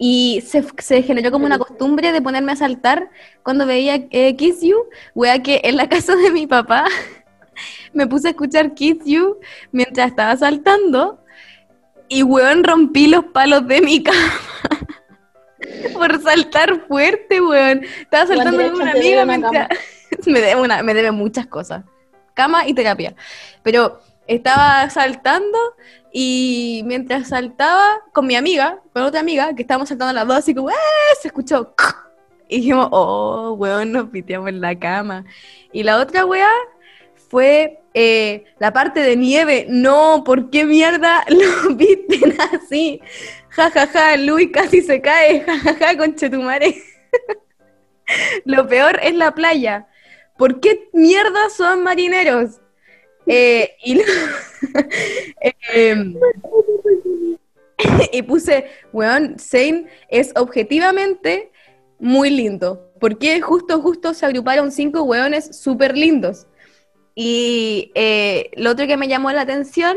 Y se, se generó como una costumbre de ponerme a saltar cuando veía eh, Kiss You, wea que en la casa de mi papá me puse a escuchar Kiss You mientras estaba saltando y weón rompí los palos de mi cama por saltar fuerte, weón. Estaba saltando con una amiga mientras... me, debe una, me debe muchas cosas. Cama y terapia. Pero estaba saltando y mientras saltaba con mi amiga, con otra amiga, que estábamos saltando las dos, así como, ¡eh! Se escuchó. Y dijimos, oh, weón, nos piteamos en la cama. Y la otra weá fue eh, la parte de nieve. No, ¿por qué mierda lo visten así? Ja, ja, ja, Luis casi se cae. Ja, ja, ja, conchetumare. lo peor es la playa. ¿Por qué mierda son marineros? Eh, Em, y puse, weón, Zane es objetivamente muy lindo. Porque justo, justo se agruparon cinco weones súper lindos. Y eh, lo otro que me llamó la atención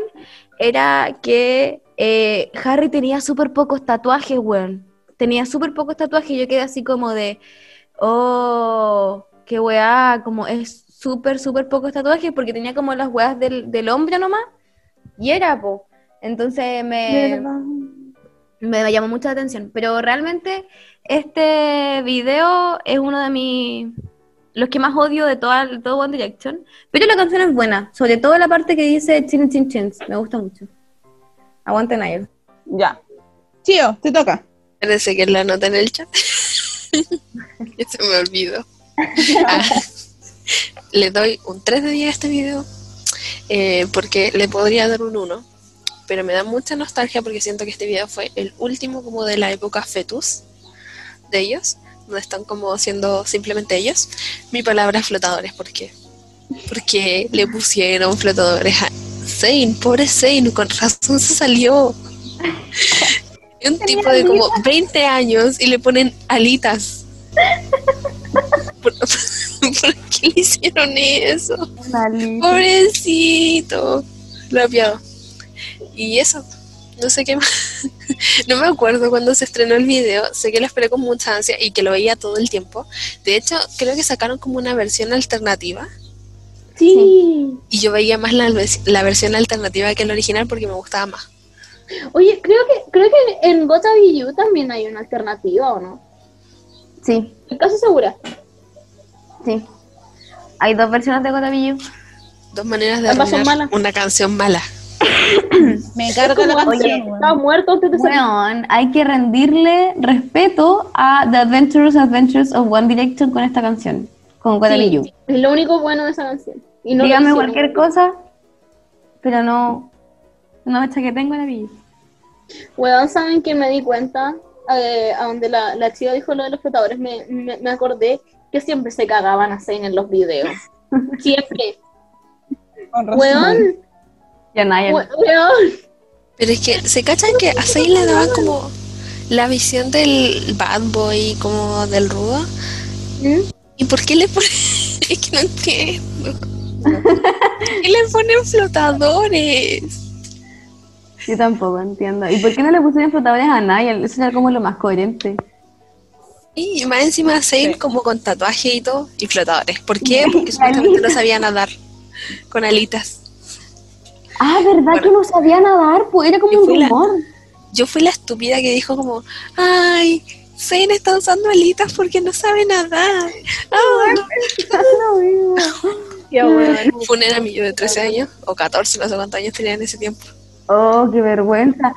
era que eh, Harry tenía súper pocos tatuajes, weón. Tenía súper pocos tatuajes yo quedé así como de, oh, qué weá, como es súper, súper pocos tatuajes porque tenía como las weas del, del hombre nomás. Y era, po. Entonces me, me llamó mucha atención. Pero realmente este video es uno de mis... Los que más odio de toda, de todo One Direction. Pero la canción es buena. Sobre todo la parte que dice Chin Chin Chins. Me gusta mucho. Aguante Niall. Ya. Chío, te toca. Parece que la nota en el chat. Ya se me olvidó. Ah, le doy un 3 de 10 a este video eh, porque le podría dar un 1, pero me da mucha nostalgia porque siento que este video fue el último como de la época fetus de ellos, donde están como siendo simplemente ellos. Mi palabra es flotadores, ¿por qué? Porque le pusieron flotadores a Zane, pobre Zane, con razón se salió. Un tipo de como 20 años y le ponen alitas. ¿Por, por qué le hicieron eso? Pobrecito. Lo apiado. Y eso, no sé qué más. No me acuerdo cuando se estrenó el video. Sé que lo esperé con mucha ansia y que lo veía todo el tiempo. De hecho, creo que sacaron como una versión alternativa. Sí. Y yo veía más la, la versión alternativa que la original porque me gustaba más. Oye, creo que creo que en Gotta Be You también hay una alternativa, ¿o no? Sí, casi segura. sí. Hay dos versiones de Gotabillo. Dos maneras de arruinar una canción mala. Me carga la canción. estaba muerto antes de salir. Bueno, hay que rendirle respeto a The Adventurous Adventures of One Direction con esta canción, con. Sí, es lo único bueno de esa canción. Y no Dígame cualquier cosa, pero no, no me que tengo Gotabillo. Weón, ¿saben que me di cuenta? Eh, a donde la, la chica dijo lo de los flotadores, me, me, me acordé que siempre se cagaban a Zayn en los videos. Siempre. Con razón. Weón, Ya we- weón. Pero es que, ¿se cachan que a Zayn le daban como la visión del bad boy, como del rudo? ¿Mm? ¿Y por qué le ponen.? Es que no entiendo. ¿Por qué le ponen flotadores? Yo tampoco entiendo. ¿Y por qué no le pusieron flotadores a Niall? Eso era como lo más coherente. Y más encima Zayn como con tatuaje y todo, y flotadores. ¿Por qué? Porque supuestamente no sabía nadar con alitas. Ah, ¿verdad que no sabía nadar? Pues era como Yo un la- rumor. Yo fui la estúpida que dijo como, ay, Zayn está usando alitas porque no sabe nadar. Ah, Qué weón. Fue un enamillo de 13 años, o 14, no sé cuántos años tenía en ese tiempo. Oh, qué vergüenza.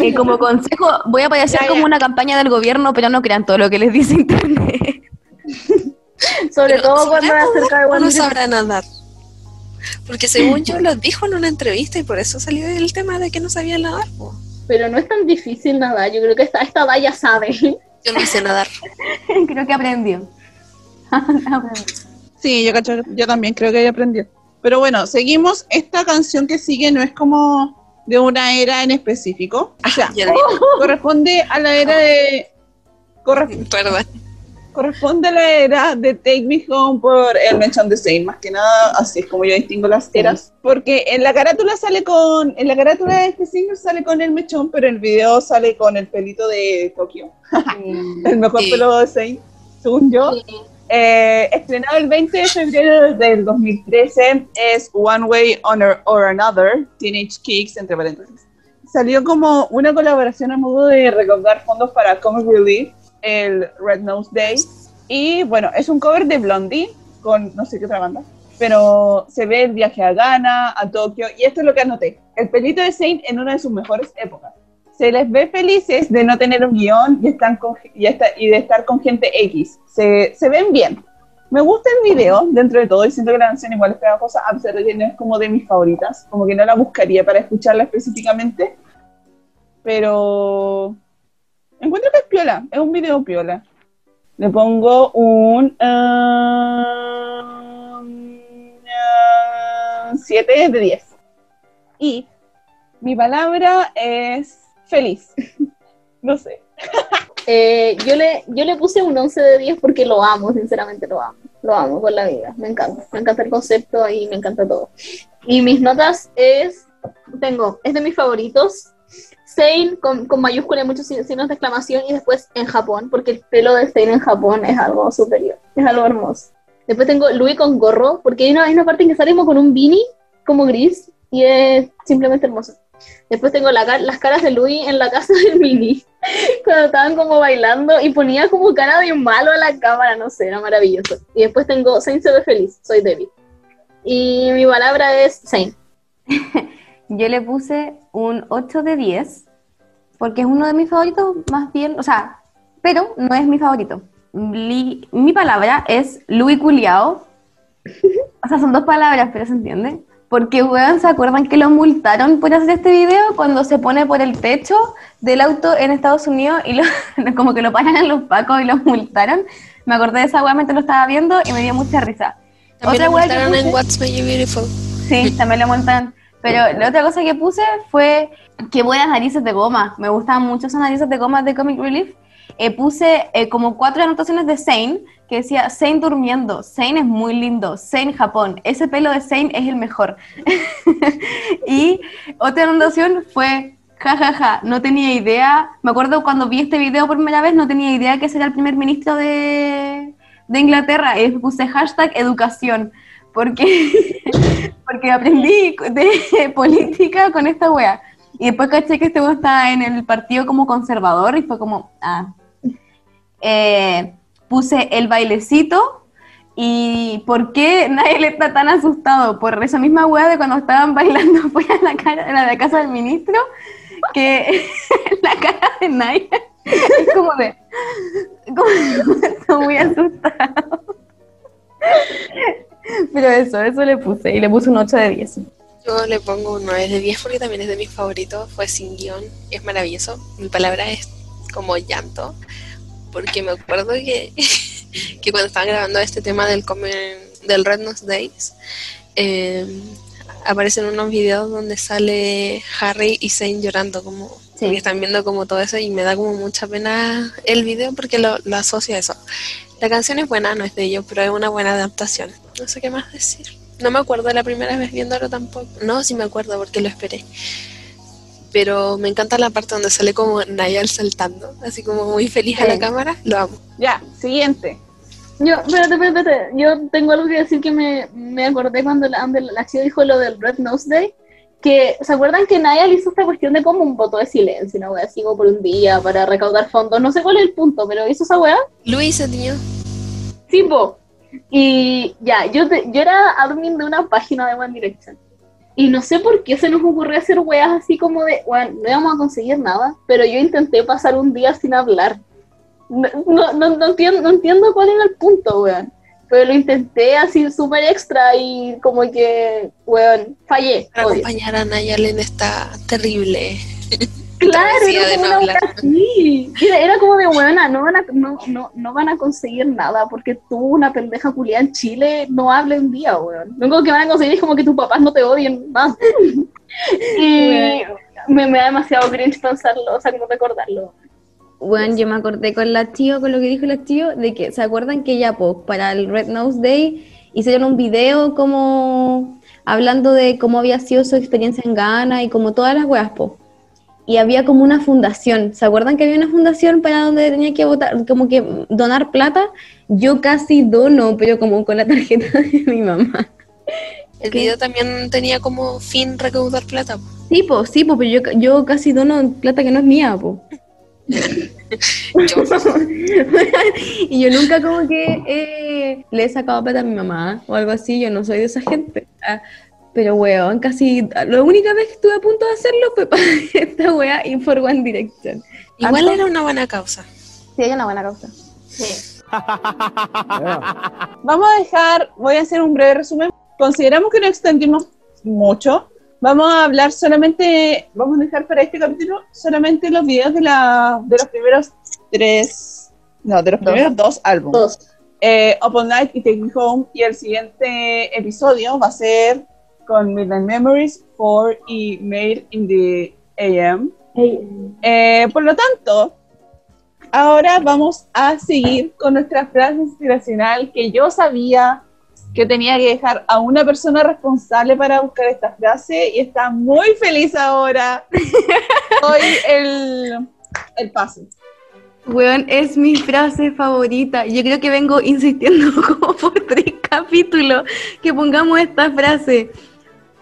Eh, como consejo, voy a parecer Ya, como ya. una campaña del gobierno, pero no crean todo lo que les dice internet. Sobre Pero, todo cuando ¿sabrá era cerca de One no Direction. sabrá nadar? Porque según yo lo dijo en una entrevista y por eso salió el tema de que no sabía nadar. po. pero no es tan difícil nadar. Yo creo que esta, esta ya sabe. Yo no sé nadar. Creo que aprendió. Sí, yo, yo también creo que ella aprendió. Pero bueno, seguimos. Esta canción que sigue no es como de una era en específico. O sea, corresponde a la era de. corre- di- Perdón. corresponde a la era de Take Me Home por el Mention Same. Más que nada, así es como yo distingo las eras. Porque en la carátula sale con. En la carátula de este single sale con el mechón, pero el video sale con el pelito de Tokio. el mejor Sí. pelo de Saint, según yo. Eh, estrenado el 20 de febrero del 2013, es One Way or, or Another, Teenage Kicks, entre paréntesis. Salió como una colaboración a modo de recaudar fondos para Comic Relief, el Red Nose Day. Y bueno, es un cover de Blondie, con no sé qué otra banda. Pero se ve el viaje a Ghana, a Tokio, y esto es lo que anoté. El pelito de Saint en una de sus mejores épocas. Se les ve felices de no tener un guion y, están y, de estar con gente X. Se, se ven bien. Me gusta el video dentro de todo y siento que la canción igual es pegajosa, a pesar que no es como de mis favoritas. Como que no la buscaría para escucharla específicamente. Pero encuentro que es piola, es un video piola. Le pongo un 7 de 10. Y mi palabra es feliz. no sé. Eh, yo, le, yo le puse un 11 de 10 porque lo amo, sinceramente lo amo. Lo amo con la vida, me encanta. Me encanta el concepto y me encanta todo. Y mis notas es, tengo, es de mis favoritos. Sein con, con mayúscula y muchos signos de exclamación y después en Japón, porque el pelo de Sein en Japón es algo superior, es algo hermoso. Después tengo Louis con gorro, porque hay una, hay una parte en que salimos con un beanie como gris y es simplemente hermoso. Después tengo la las caras de Louis en la casa del mini, cuando estaban como bailando y ponía como cara de malo a la cámara, no sé, era maravilloso. Y después tengo Saint se ve feliz, soy Debbie. Y mi palabra es Saint. Yo le puse un 8 de 10 porque es uno de mis favoritos, más bien, o sea, pero no es mi favorito. Li- mi palabra es Louis Culiao. O sea, son dos palabras, pero se entiende. Porque, weón, ¿se acuerdan que lo multaron por hacer este video cuando se pone por el techo del auto en Estados Unidos y lo- como que lo paran en los pacos y lo multaron? Me acordé de esa weá mientras lo estaba viendo y me dio mucha risa. También Otra lo que montaron en puse- What's Made You Beautiful. Sí, también lo montan. Pero la otra cosa que puse fue que buenas narices de goma. Me gustaban mucho esas narices de goma de Comic Relief. Eh, puse eh, como cuatro anotaciones de Zane, que decía Zane durmiendo, Zane es muy lindo, Zane Japón, ese pelo de Zane es el mejor. y otra anotación fue, jajaja, no tenía idea, me acuerdo cuando vi este video por primera vez, no tenía idea que ese era el primer ministro de, de Inglaterra, y puse hashtag educación, porque, porque aprendí de política con esta wea. Y después caché que este weón estaba en el partido como conservador y fue como, ah. Eh, puse el bailecito y ¿por qué nadie está tan asustado? Por esa misma wea de cuando estaban bailando fuera de la, casa del ministro, que la cara de Naya es como de, como, muy asustado. Pero eso, eso le puse y le puse un 8 de 10. Yo le pongo un 9 de 10 porque también es de mis favoritos. Fue sin guion, es maravilloso. Mi palabra es como llanto, porque me acuerdo que, que cuando estaban grabando este tema del, del Red Nose Days, eh, aparecen unos videos donde sale Harry y Zane llorando, como Sí. están viendo como todo eso y me da como mucha pena el video porque lo, lo asocio a eso. La canción es buena, no es de ellos, pero es una buena adaptación. No sé qué más decir. No me acuerdo la primera vez viéndolo tampoco. No, sí me acuerdo porque lo esperé. Pero me encanta la parte donde sale como Nayal saltando, así como muy feliz a la cámara. Lo amo. Ya, siguiente. Yo, espérate, espérate, espérate. Yo tengo algo que decir que me, me acordé cuando la, la chica dijo lo del Red Nose Day. Que, ¿se acuerdan que Naya le hizo esta cuestión de como un voto de silencio, una wea así como por un día para recaudar fondos? No sé cuál es el punto, pero hizo esa wea. Luis, niño. Sí, po. Y ya, yo, te- yo era admin de una página de One Direction. Y no sé por qué se nos ocurrió hacer weas así como de, bueno, no íbamos a conseguir nada, pero yo intenté pasar un día sin hablar. No, no, no, no entiendo, no entiendo cuál era el punto, weón. Pero lo intenté así súper extra y como que, weón, fallé. Para obvio. acompañar a Nayal en esta terrible Claro, era como no una así. Era, era como de buena, no van, a, no, no, no van a conseguir nada porque tú, una pendeja culiada en Chile, no hable un día, weón. Lo único que van a conseguir es como que tus papás no te odien más. y me, me da demasiado cringe pensarlo, o sea, como recordarlo. Bueno, yo me acordé con la tío, con lo que dijo la tío, de que, ¿se acuerdan que ya, pues, para el Red Nose Day hicieron un video como hablando de cómo había sido su experiencia en Ghana y como todas las weas, po? Y había como una fundación, ¿se acuerdan que había una fundación para donde tenía que votar, como que donar plata? Yo casi dono, pero como con la tarjeta de mi mamá. El ¿Qué? video también tenía como fin recaudar plata. po. Sí, pues, sí, pues, pero yo, yo casi dono plata que no es mía, pues. Yo, y yo nunca como que eh, le he sacado plata a mi mamá o algo así, yo no soy de esa gente. Pero weón, casi la única vez que estuve a punto de hacerlo fue para esta wea y por One Direction. igual era una buena causa. Sí, hay una buena causa. Vamos a dejar, voy a hacer un breve resumen. Consideramos que no extendimos mucho. Vamos a hablar solamente, vamos a dejar para este capítulo solamente los videos de, la, de los primeros tres, no, de los primeros dos álbumes. Dos. Eh, Upon Night y Take Me Home. Y el siguiente episodio va a ser con Midnight Memories 4 y Made in the AM. Eh, por lo tanto, ahora vamos a seguir con nuestra frase inspiracional que yo sabía que tenía que dejar a una persona responsable para buscar esta frase y está muy feliz ahora. Soy el, el pase. Weón, es mi frase favorita. Yo creo que vengo insistiendo como por tres capítulos que pongamos esta frase.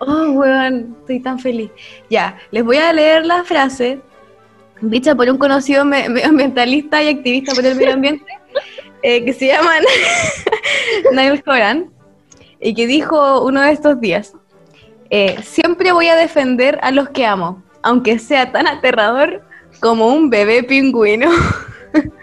Oh, weón, estoy tan feliz. Ya, les voy a leer la frase, dicha por un conocido me- medioambientalista y activista por el medio ambiente, eh, que se llama Niall Horan, y que dijo uno de estos días, eh, siempre voy a defender a los que amo, aunque sea tan aterrador como un bebé pingüino.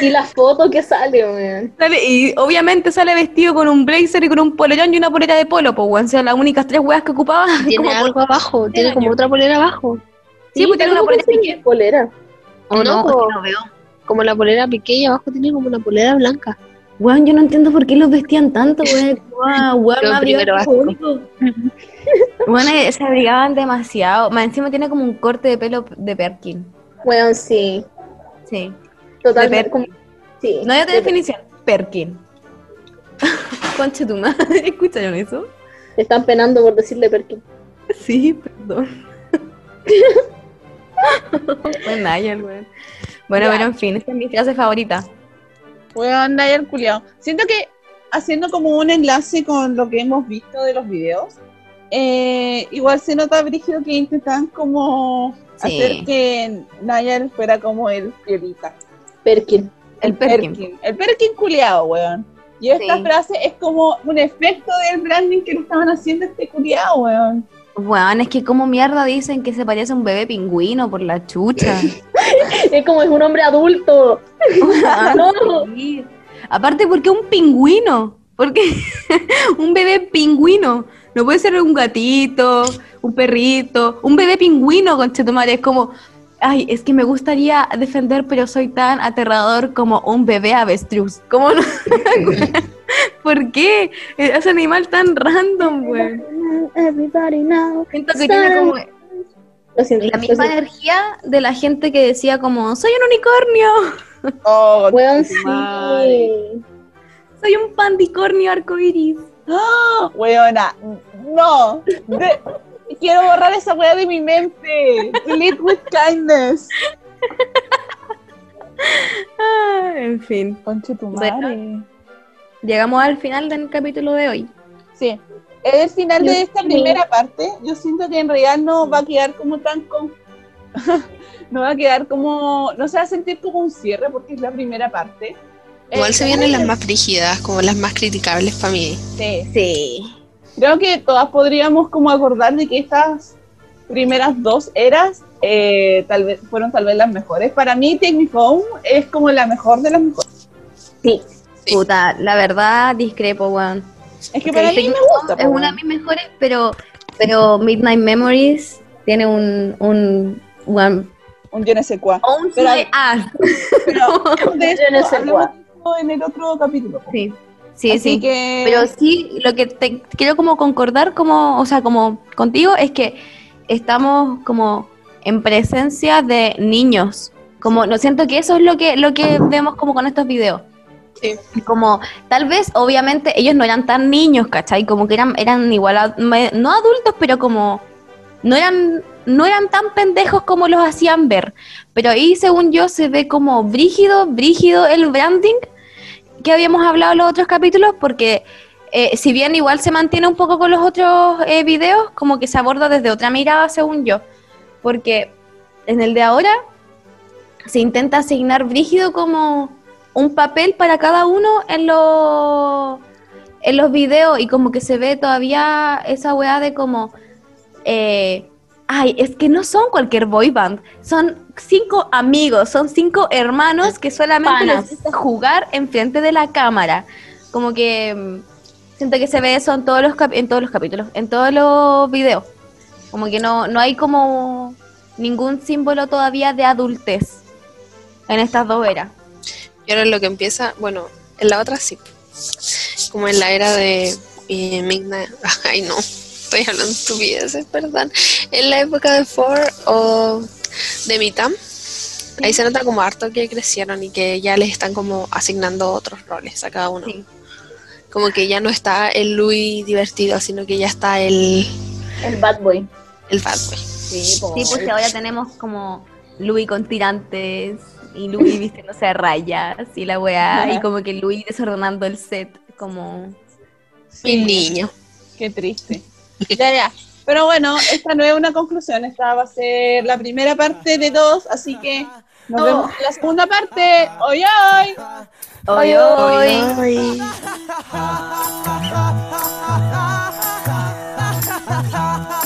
Y la foto que sale, weón. Sale- y obviamente sale vestido con un blazer y con un polerón y una polera de polo, pues, weón. O sea, las únicas tres weas que ocupaba. Tiene como algo abajo, tiene como otra polera abajo. Sí, pues tiene una polera piqué. Polera. ¿O no? no, no veo. Como la polera y abajo tiene como una polera blanca. Weón, yo no entiendo por qué los vestían tanto, weón. Weón, weón, como único. Weón, eh, se abrigaban demasiado. Más encima tiene como un corte de pelo de Perkin. Weón, sí. Sí. Totalmente. De como- sí. No hay otra de- definición. Perkin. Concha tu madre, ¿escucharon eso? Te están penando por decirle Perkin. Sí, perdón. Buen Nayel, weón. Bueno, pero en fin, esta es mi frase favorita. Weón, Nayar culiao. Siento que haciendo como un enlace con lo que hemos visto de los videos, eh, igual se nota, Brígido, que intentan como Sí. hacer que Nayar fuera como el piolita. Perkin. El Perkin. El Perkin culiao, weón. Y esta Sí. frase es como un efecto del branding que le estaban haciendo a este culiao, weón. Weón, es que como mierda dicen que se parece a un bebé pingüino por la chucha. Es como es un hombre adulto. no. Aparte, ¿por qué un pingüino? ¿Por qué un bebé pingüino? No puede ser un gatito, un perrito, un bebé pingüino, conchetumare. Es como, ay, es que me gustaría defender, pero soy tan aterrador como un bebé avestruz. ¿Cómo no? ¿Por qué? Ese animal tan random, güey. Everybody now. Siento que tiene como Lo siento. la lo misma siento. energía de la gente que decía como, soy un unicornio, Oh, madre. sí. soy un pandicornio arcoiris. ¡Ah! Weona, no. De- quiero borrar esa weá de mi mente. Delete with kindness. Ah, en fin. Conche tu Bueno. madre. Llegamos al final del capítulo de hoy. Sí. Es el final de esta sí. primera parte. Yo siento que en realidad no va a quedar como tan con... no va a quedar como... No se va a sentir como un cierre porque es la primera parte. Igual Eh, se vienen las más frígidas, como las más criticables para mí. Sí. Sí. Creo que todas podríamos como acordar de que estas primeras dos eras eh, tal vez fueron tal vez las mejores. Para mí Take Me Home es como la mejor de las mejores. Sí. Sí. Puta, la verdad discrepo, weón. Es que para mí me gusta. Es po, una de mis mejores, pero, Pero Midnight Memories tiene un, un, one- Un yo no sé cuál. o un Pero- side- ah, Pero de eso en el otro capítulo. po. sí, sí, Así sí. que Pero sí, lo que te quiero como concordar como, o sea, como contigo es que estamos como en presencia de niños. Como no siento que eso es lo que lo que vemos como con estos videos. Sí. Como tal vez obviamente ellos no eran tan niños, ¿cachai? Como que eran eran igual a- no adultos, pero como no eran no eran tan pendejos como los hacían ver. Pero ahí según yo se ve como brígido, brígido el branding que habíamos hablado en los otros capítulos, porque eh, si bien igual se mantiene un poco con los otros eh, videos, como que se aborda desde otra mirada, según yo. Porque en el de ahora se intenta asignar brígido como un papel para cada uno en los en los videos y como que se ve todavía esa weá de como eh, ay, es que no son cualquier boy band, son cinco amigos, son cinco hermanos que solamente Panas. les gusta jugar enfrente de la cámara. Como que mm, siento que se ve eso en todos los cap- en todos los capítulos, en todos los videos. Como que no, no hay como ningún símbolo todavía de adultez en estas dos eras. Y ahora lo que empieza, bueno, en la otra sí. Como en la era de eh, Midnight. Ay, no. Estoy hablando estupideces, perdón. En la época de Four o de Mitam. Ahí se nota como harto que crecieron y que ya les están como asignando otros roles a cada uno. Sí. Como que ya no está el Louis divertido, sino que ya está el, El bad boy. el bad boy. Sí, po. Sí, pues ahora tenemos como Louis con tirantes y Louis vistiéndose a rayas y la weá, y como que Louis desordenando el set, como... Mi niño. Qué triste. Ya, ya. Pero bueno, esta no es una conclusión, esta va a ser la primera parte de dos, así que nos vemos en la segunda parte. ¡Hoy, hoy! ¡Hoy, hoy! hoy